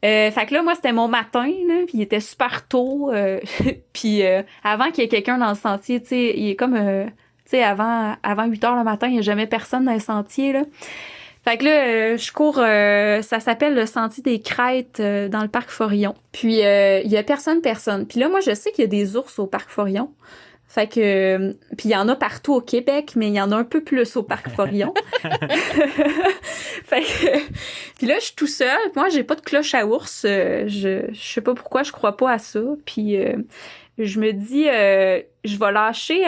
fait que là, moi, c'était mon matin, là, puis il était super tôt. puis avant qu'il y ait quelqu'un dans le sentier, tu sais, il est comme... tu sais, avant, avant 8 heures le matin, il n'y a jamais personne dans le sentier, là. Fait que là, euh, je cours, euh, ça s'appelle le Sentier des Crêtes euh, dans le parc Forillon. Puis il y a personne, personne. Puis là, moi, je sais qu'il y a des ours au parc Forillon. Fait que puis il y en a partout au Québec, mais il y en a un peu plus au parc Forillon. fait que puis là je suis tout seul, moi j'ai pas de cloche à ours, je je sais pas pourquoi je crois pas à ça. Puis je me dis je vais lâcher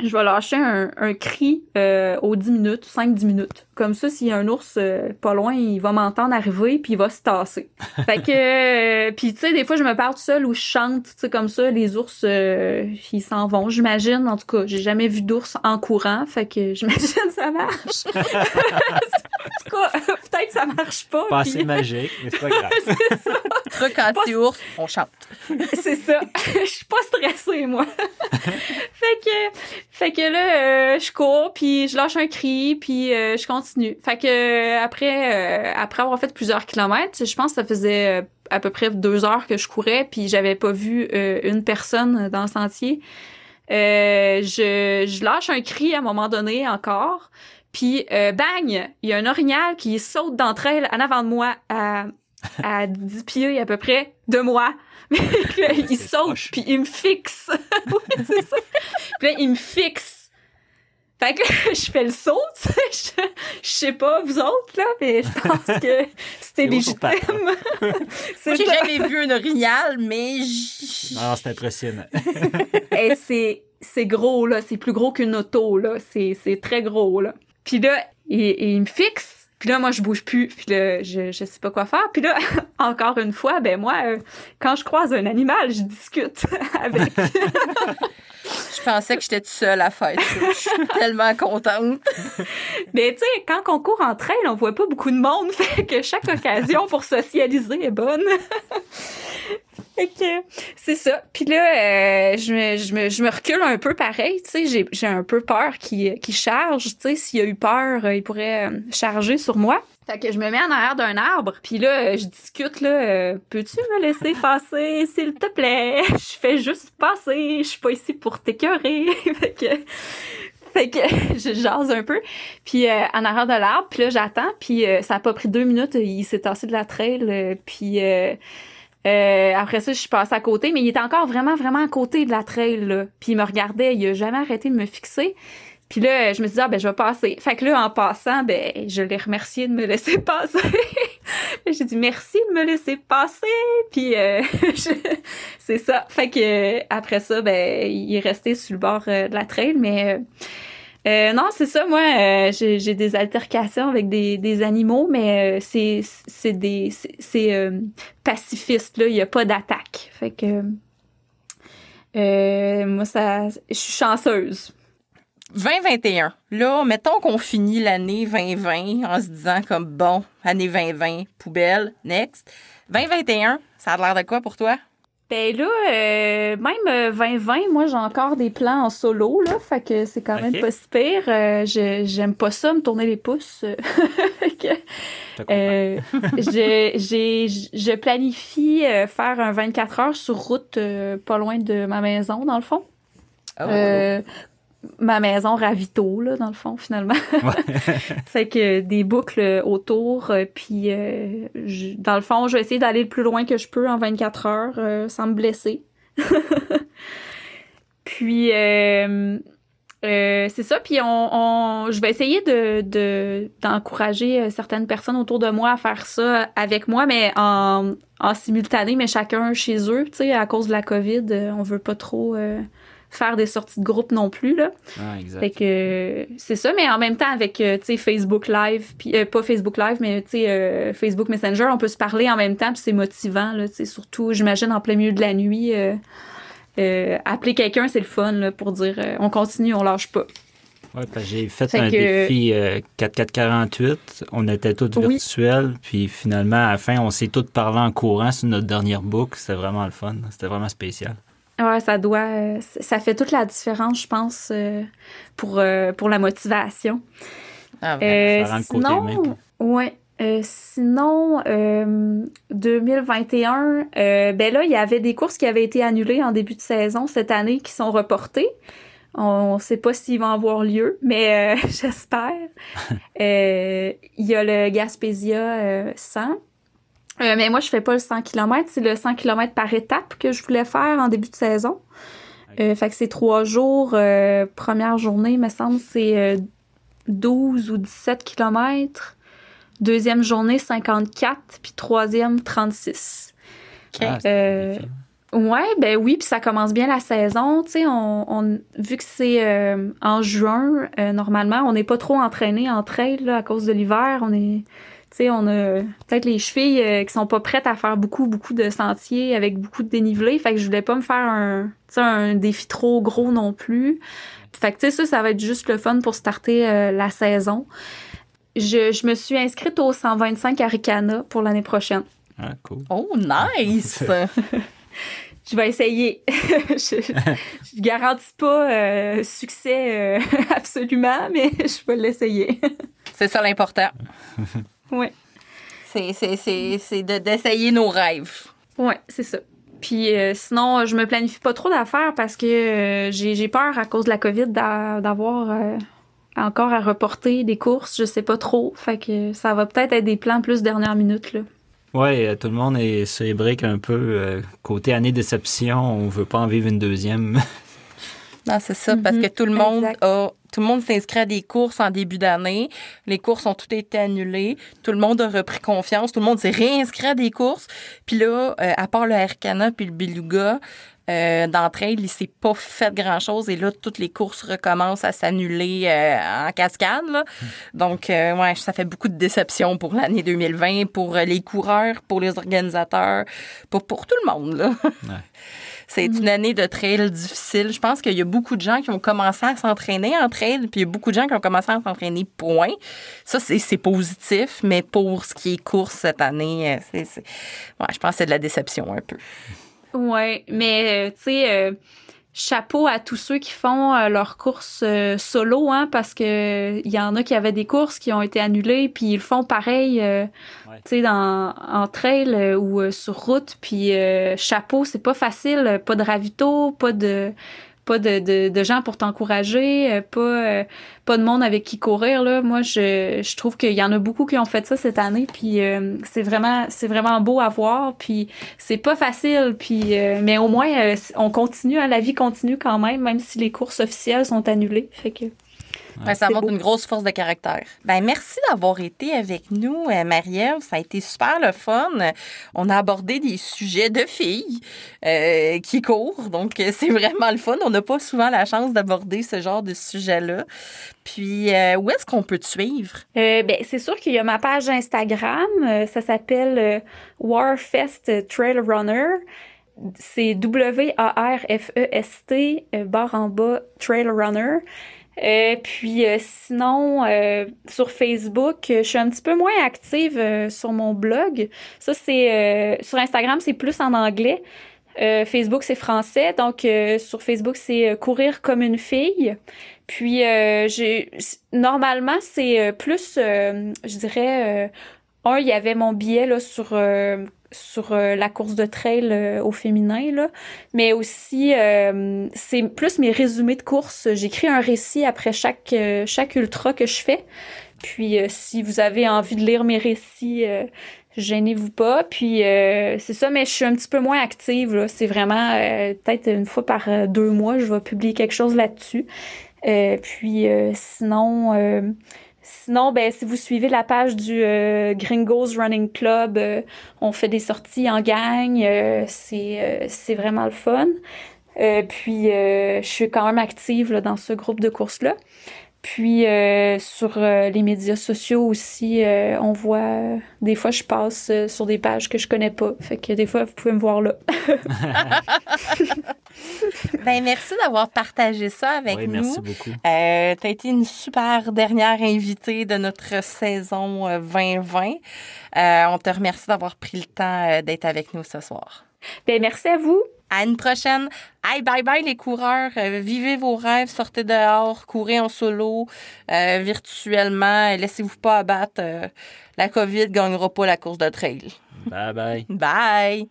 je vais lâcher un, un cri euh, aux 10 minutes, 5-10 minutes. Comme ça, s'il y a un ours euh, pas loin, il va m'entendre arriver puis il va se tasser. fait que, euh, puis tu sais, des fois, je me parle tout seul ou je chante, tu sais, comme ça, les ours, euh, ils s'en vont. J'imagine, en tout cas, j'ai jamais vu d'ours en courant, fait que j'imagine ça marche. en tout cas, peut-être que ça marche pas. Pas assez magique, mais c'est pas grave. c'est ça. Truc anti-ours, on chante. c'est ça. Je suis pas stressée, moi. fait que fait que là, euh, je cours, puis je lâche un cri, puis euh, je continue. Fait que euh, après, après avoir fait plusieurs kilomètres, je pense que ça faisait à peu près deux heures que je courais, puis j'avais pas vu une personne dans le sentier. je, je lâche un cri à un moment donné encore, puis bang, il y a un orignal qui saute d'entre elles en avant de moi à, à 10 pieds à peu près de moi. il saute, puis il me fixe. c'est ça. Puis là, il me fixe. Fait que je fais le saut, tu sais. Je, sais pas, vous autres, là, mais je pense que c'était légitime. Moi, j'ai jamais vu un orignal, mais... Non, c'est impressionnant. Et c'est, c'est gros, là. C'est plus gros qu'une auto, là. C'est, c'est très gros, là. Puis là, il me fixe. Puis là, moi, je bouge plus. Puis là, je, je sais pas quoi faire. Puis là, encore une fois, ben moi, euh, quand je croise un animal, je discute avec. Je pensais que j'étais toute seule à faire ça. Je suis tellement contente. Mais tu sais, quand on court en trail, on voit pas beaucoup de monde. Fait que chaque occasion pour socialiser est bonne. Que c'est ça. Puis là, euh, je, me, je, me, je me recule un peu pareil. Tu sais, j'ai, j'ai un peu peur qu'il, qu'il charge. Tu sais, s'il a eu peur, euh, il pourrait euh, charger sur moi. Fait que je me mets en arrière d'un arbre, puis là, je discute, là, peux-tu me laisser passer, s'il te plaît? Je fais juste passer, je suis pas ici pour t'écœurer. fait que, fait que je jase un peu, puis en arrière de l'arbre, puis là, j'attends, puis ça a pas pris deux minutes, il s'est tassé de la trail, puis euh, après ça, je suis passée à côté, mais il était encore vraiment, vraiment à côté de la trail, là. Puis il me regardait, il a jamais arrêté de me fixer. Puis là, je me suis dit, ah, ben, je vais passer. Fait que là, en passant, ben, je l'ai remercié de me laisser passer. J'ai dit, merci de me laisser passer. Puis, euh, c'est ça. Fait que, après ça, ben, il est resté sur le bord euh, de la trail, mais, euh, non, c'est ça. Moi, euh, j'ai des altercations avec des, des animaux, mais euh, c'est c'est des c'est pacifiste là. Il y a pas d'attaque. Fait que moi, ça, je suis chanceuse. 2021. Là, mettons qu'on finit l'année 2020 en se disant comme bon, année 2020, poubelle, next. 2021, ça a l'air de quoi pour toi? Ben là, euh, même 2020, moi j'ai encore des plans en solo, là, fait que c'est quand même pas si pire. Euh, je- J'aime pas ça, me tourner les pouces. Fait que, Je te comprends. euh, je, j'ai- je planifie euh, faire un 24 heures sur route euh, pas loin de ma maison, dans le fond. Oh, Euh, ma maison ravito, là, dans le fond, finalement. fait que des boucles autour, euh, puis euh, je- dans le fond, je vais essayer d'aller le plus loin que je peux en 24 heures euh, sans me blesser. puis euh, c'est ça, puis on, on- je vais essayer de, de- d'encourager certaines personnes autour de moi à faire ça avec moi, mais en, en simultané, mais chacun chez eux, tu sais, à cause de la COVID, on veut pas trop faire des sorties de groupe non plus, là. Ah, exact. Fait que c'est ça, mais en même temps avec euh, tu sais Facebook Live, puis euh, pas Facebook Live, mais tu sais euh, Facebook Messenger, on peut se parler en même temps, puis c'est motivant là, surtout j'imagine en plein milieu de la nuit. euh, euh, appeler quelqu'un, c'est le fun là, pour dire euh, on continue, on lâche pas. Ouais, parce que j'ai fait Fait un que- défi euh, 4448. On était tous Oui. virtuels. Puis finalement, à la fin, on s'est tous parlé en courant sur notre dernière boucle. C'était vraiment le fun. C'était vraiment spécial. Ouais, ça doit, euh, ça fait toute la différence, je pense, euh, pour euh, pour la motivation. Ah, ça rend le côté sinon, ouais. Euh, sinon, euh, 2021, euh, ben là, il y avait des courses qui avaient été annulées en début de saison cette année qui sont reportées. On ne sait pas s'ils vont avoir lieu, mais j'espère. Il y a le Gaspésia euh, 100. Euh, mais moi, je fais pas le 100 km. C'est le 100 km par étape que je voulais faire en début de saison. Euh, fait que c'est trois jours. euh, première journée, me semble, c'est euh, 12 ou 17 km. Deuxième journée, 54. Puis troisième, 36. OK. Ah. Ouais, ben oui, puis ça commence bien la saison. Tu sais, on, on- vu que c'est en juin, normalement, on n'est pas trop entraîné en trail là, à cause de l'hiver. On est, on a peut-être les chevilles euh, qui sont pas prêtes à faire beaucoup, beaucoup de sentiers avec beaucoup de dénivelé. Fait que je voulais pas me faire un, défi trop gros non plus. Fait que tu sais, ça, ça va être juste le fun pour starter euh, la saison. Je, je me suis inscrite au 125 Aricana pour l'année prochaine. Ah, cool. Oh, nice! Je vais essayer. je, je garantis pas euh, succès euh, absolument, mais je vais l'essayer. c'est ça l'important. Ouais, C'est, c'est, c'est, c'est de- d'essayer nos rêves. ouais, c'est ça. Puis euh, sinon, je me planifie pas trop d'affaires parce que euh, j'ai j'ai peur à cause de la COVID d'a- d'avoir euh, encore à reporter des courses. Je sais pas trop. Fait que ça va peut-être être des plans plus dernière minute là. Ouais, tout le monde est sur les briques un peu. euh, côté année déception, on veut pas en vivre une deuxième. Non, c'est ça, parce Mhm, que tout le monde exact. a. Tout le monde s'inscrit à des courses en début d'année. Les courses ont toutes été annulées. Tout le monde a repris confiance. Tout le monde s'est réinscrit à des courses. Puis là, euh, à part le Arcana puis le Beluga, euh, d'entre elles, il s'est pas fait grand-chose. Et là, toutes les courses recommencent à s'annuler euh, en cascade. là. Donc, euh, ouais, ça fait beaucoup de déception pour l'année 2020, pour les coureurs, pour les organisateurs, pour, pour tout le monde. Là. C'est une année de trail difficile. Je pense qu'il y a beaucoup de gens qui ont commencé à s'entraîner en trail, puis il y a beaucoup de gens qui ont commencé à s'entraîner point. Ça, c'est positif, mais pour ce qui est course cette année, euh, c'est, ouais, je pense que c'est de la déception un peu. Ouais, mais euh, tu sais, euh, chapeau à tous ceux qui font euh, leurs courses euh, solo, hein, parce que il y en a qui avaient des courses qui ont été annulées, puis ils le font pareil, euh, Ouais. tu sais, dans en trail euh, ou euh, sur route, puis euh, chapeau, c'est pas facile, pas de ravito, pas de pas de, de, gens pour t'encourager, euh, pas euh, pas de monde avec qui courir là. Moi, je, je trouve qu'il y en a beaucoup qui ont fait ça cette année, puis euh, c'est vraiment vraiment beau à voir, puis c'est pas facile, puis mais au moins on continue, hein, la vie continue quand même, même si les courses officielles sont annulées. Fait que Ouais, ça C'est montre beau. une grosse force de caractère. Ben merci d'avoir été avec nous, euh, Marie-Ève. Ça a été super le fun. On a abordé des sujets de filles euh, qui courent, donc euh, c'est vraiment le fun. On n'a pas souvent la chance d'aborder ce genre de sujet-là. Puis, euh, où est-ce qu'on peut te suivre? Euh, ben, c'est sûr qu'il y a ma page Instagram, ça s'appelle euh, Warfest Trail Runner. C'est W-A-R-F-E-S-T, euh, barre en bas, Trail Runner. Euh, puis sinon, sur Facebook, je suis un petit peu moins active sur mon blog. Ça, c'est sur Instagram, c'est plus en anglais. Facebook, c'est français. Donc, sur Facebook, c'est courir comme une fille. Puis, j'ai normalement, c'est plus, je dirais, un, il y avait mon billet là, sur sur euh, la course de trail euh, au féminin, mais aussi euh, c'est plus mes résumés de course. J'écris un récit après chaque, chaque ultra que je fais. Puis si vous avez envie de lire mes récits, gênez-vous pas. Puis c'est ça, mais je suis un petit peu moins active. C'est vraiment peut-être une fois par deux mois, je vais publier quelque chose là-dessus. puis sinon Sinon, ben, si vous suivez la page du euh, Gringos Running Club, euh, on fait des sorties en gang. Euh, c'est, vraiment le fun. puis, je suis quand même active dans ce groupe de courses-là. Puis euh, sur euh, les médias sociaux aussi, euh, on voit des fois je passe sur des pages que je connais pas. Fait que des fois vous pouvez me voir là. ben merci d'avoir partagé ça avec oui, nous. Merci beaucoup. tu as été une super dernière invitée de notre saison 2020. on te remercie d'avoir pris le temps d'être avec nous ce soir. Ben merci à vous. À une prochaine. Hey, bye bye les coureurs. Euh, vivez vos rêves, sortez dehors, courez en solo, euh, virtuellement. Laissez-vous pas abattre. Euh, la COVID gagnera pas la course de trail. Bye bye. Bye.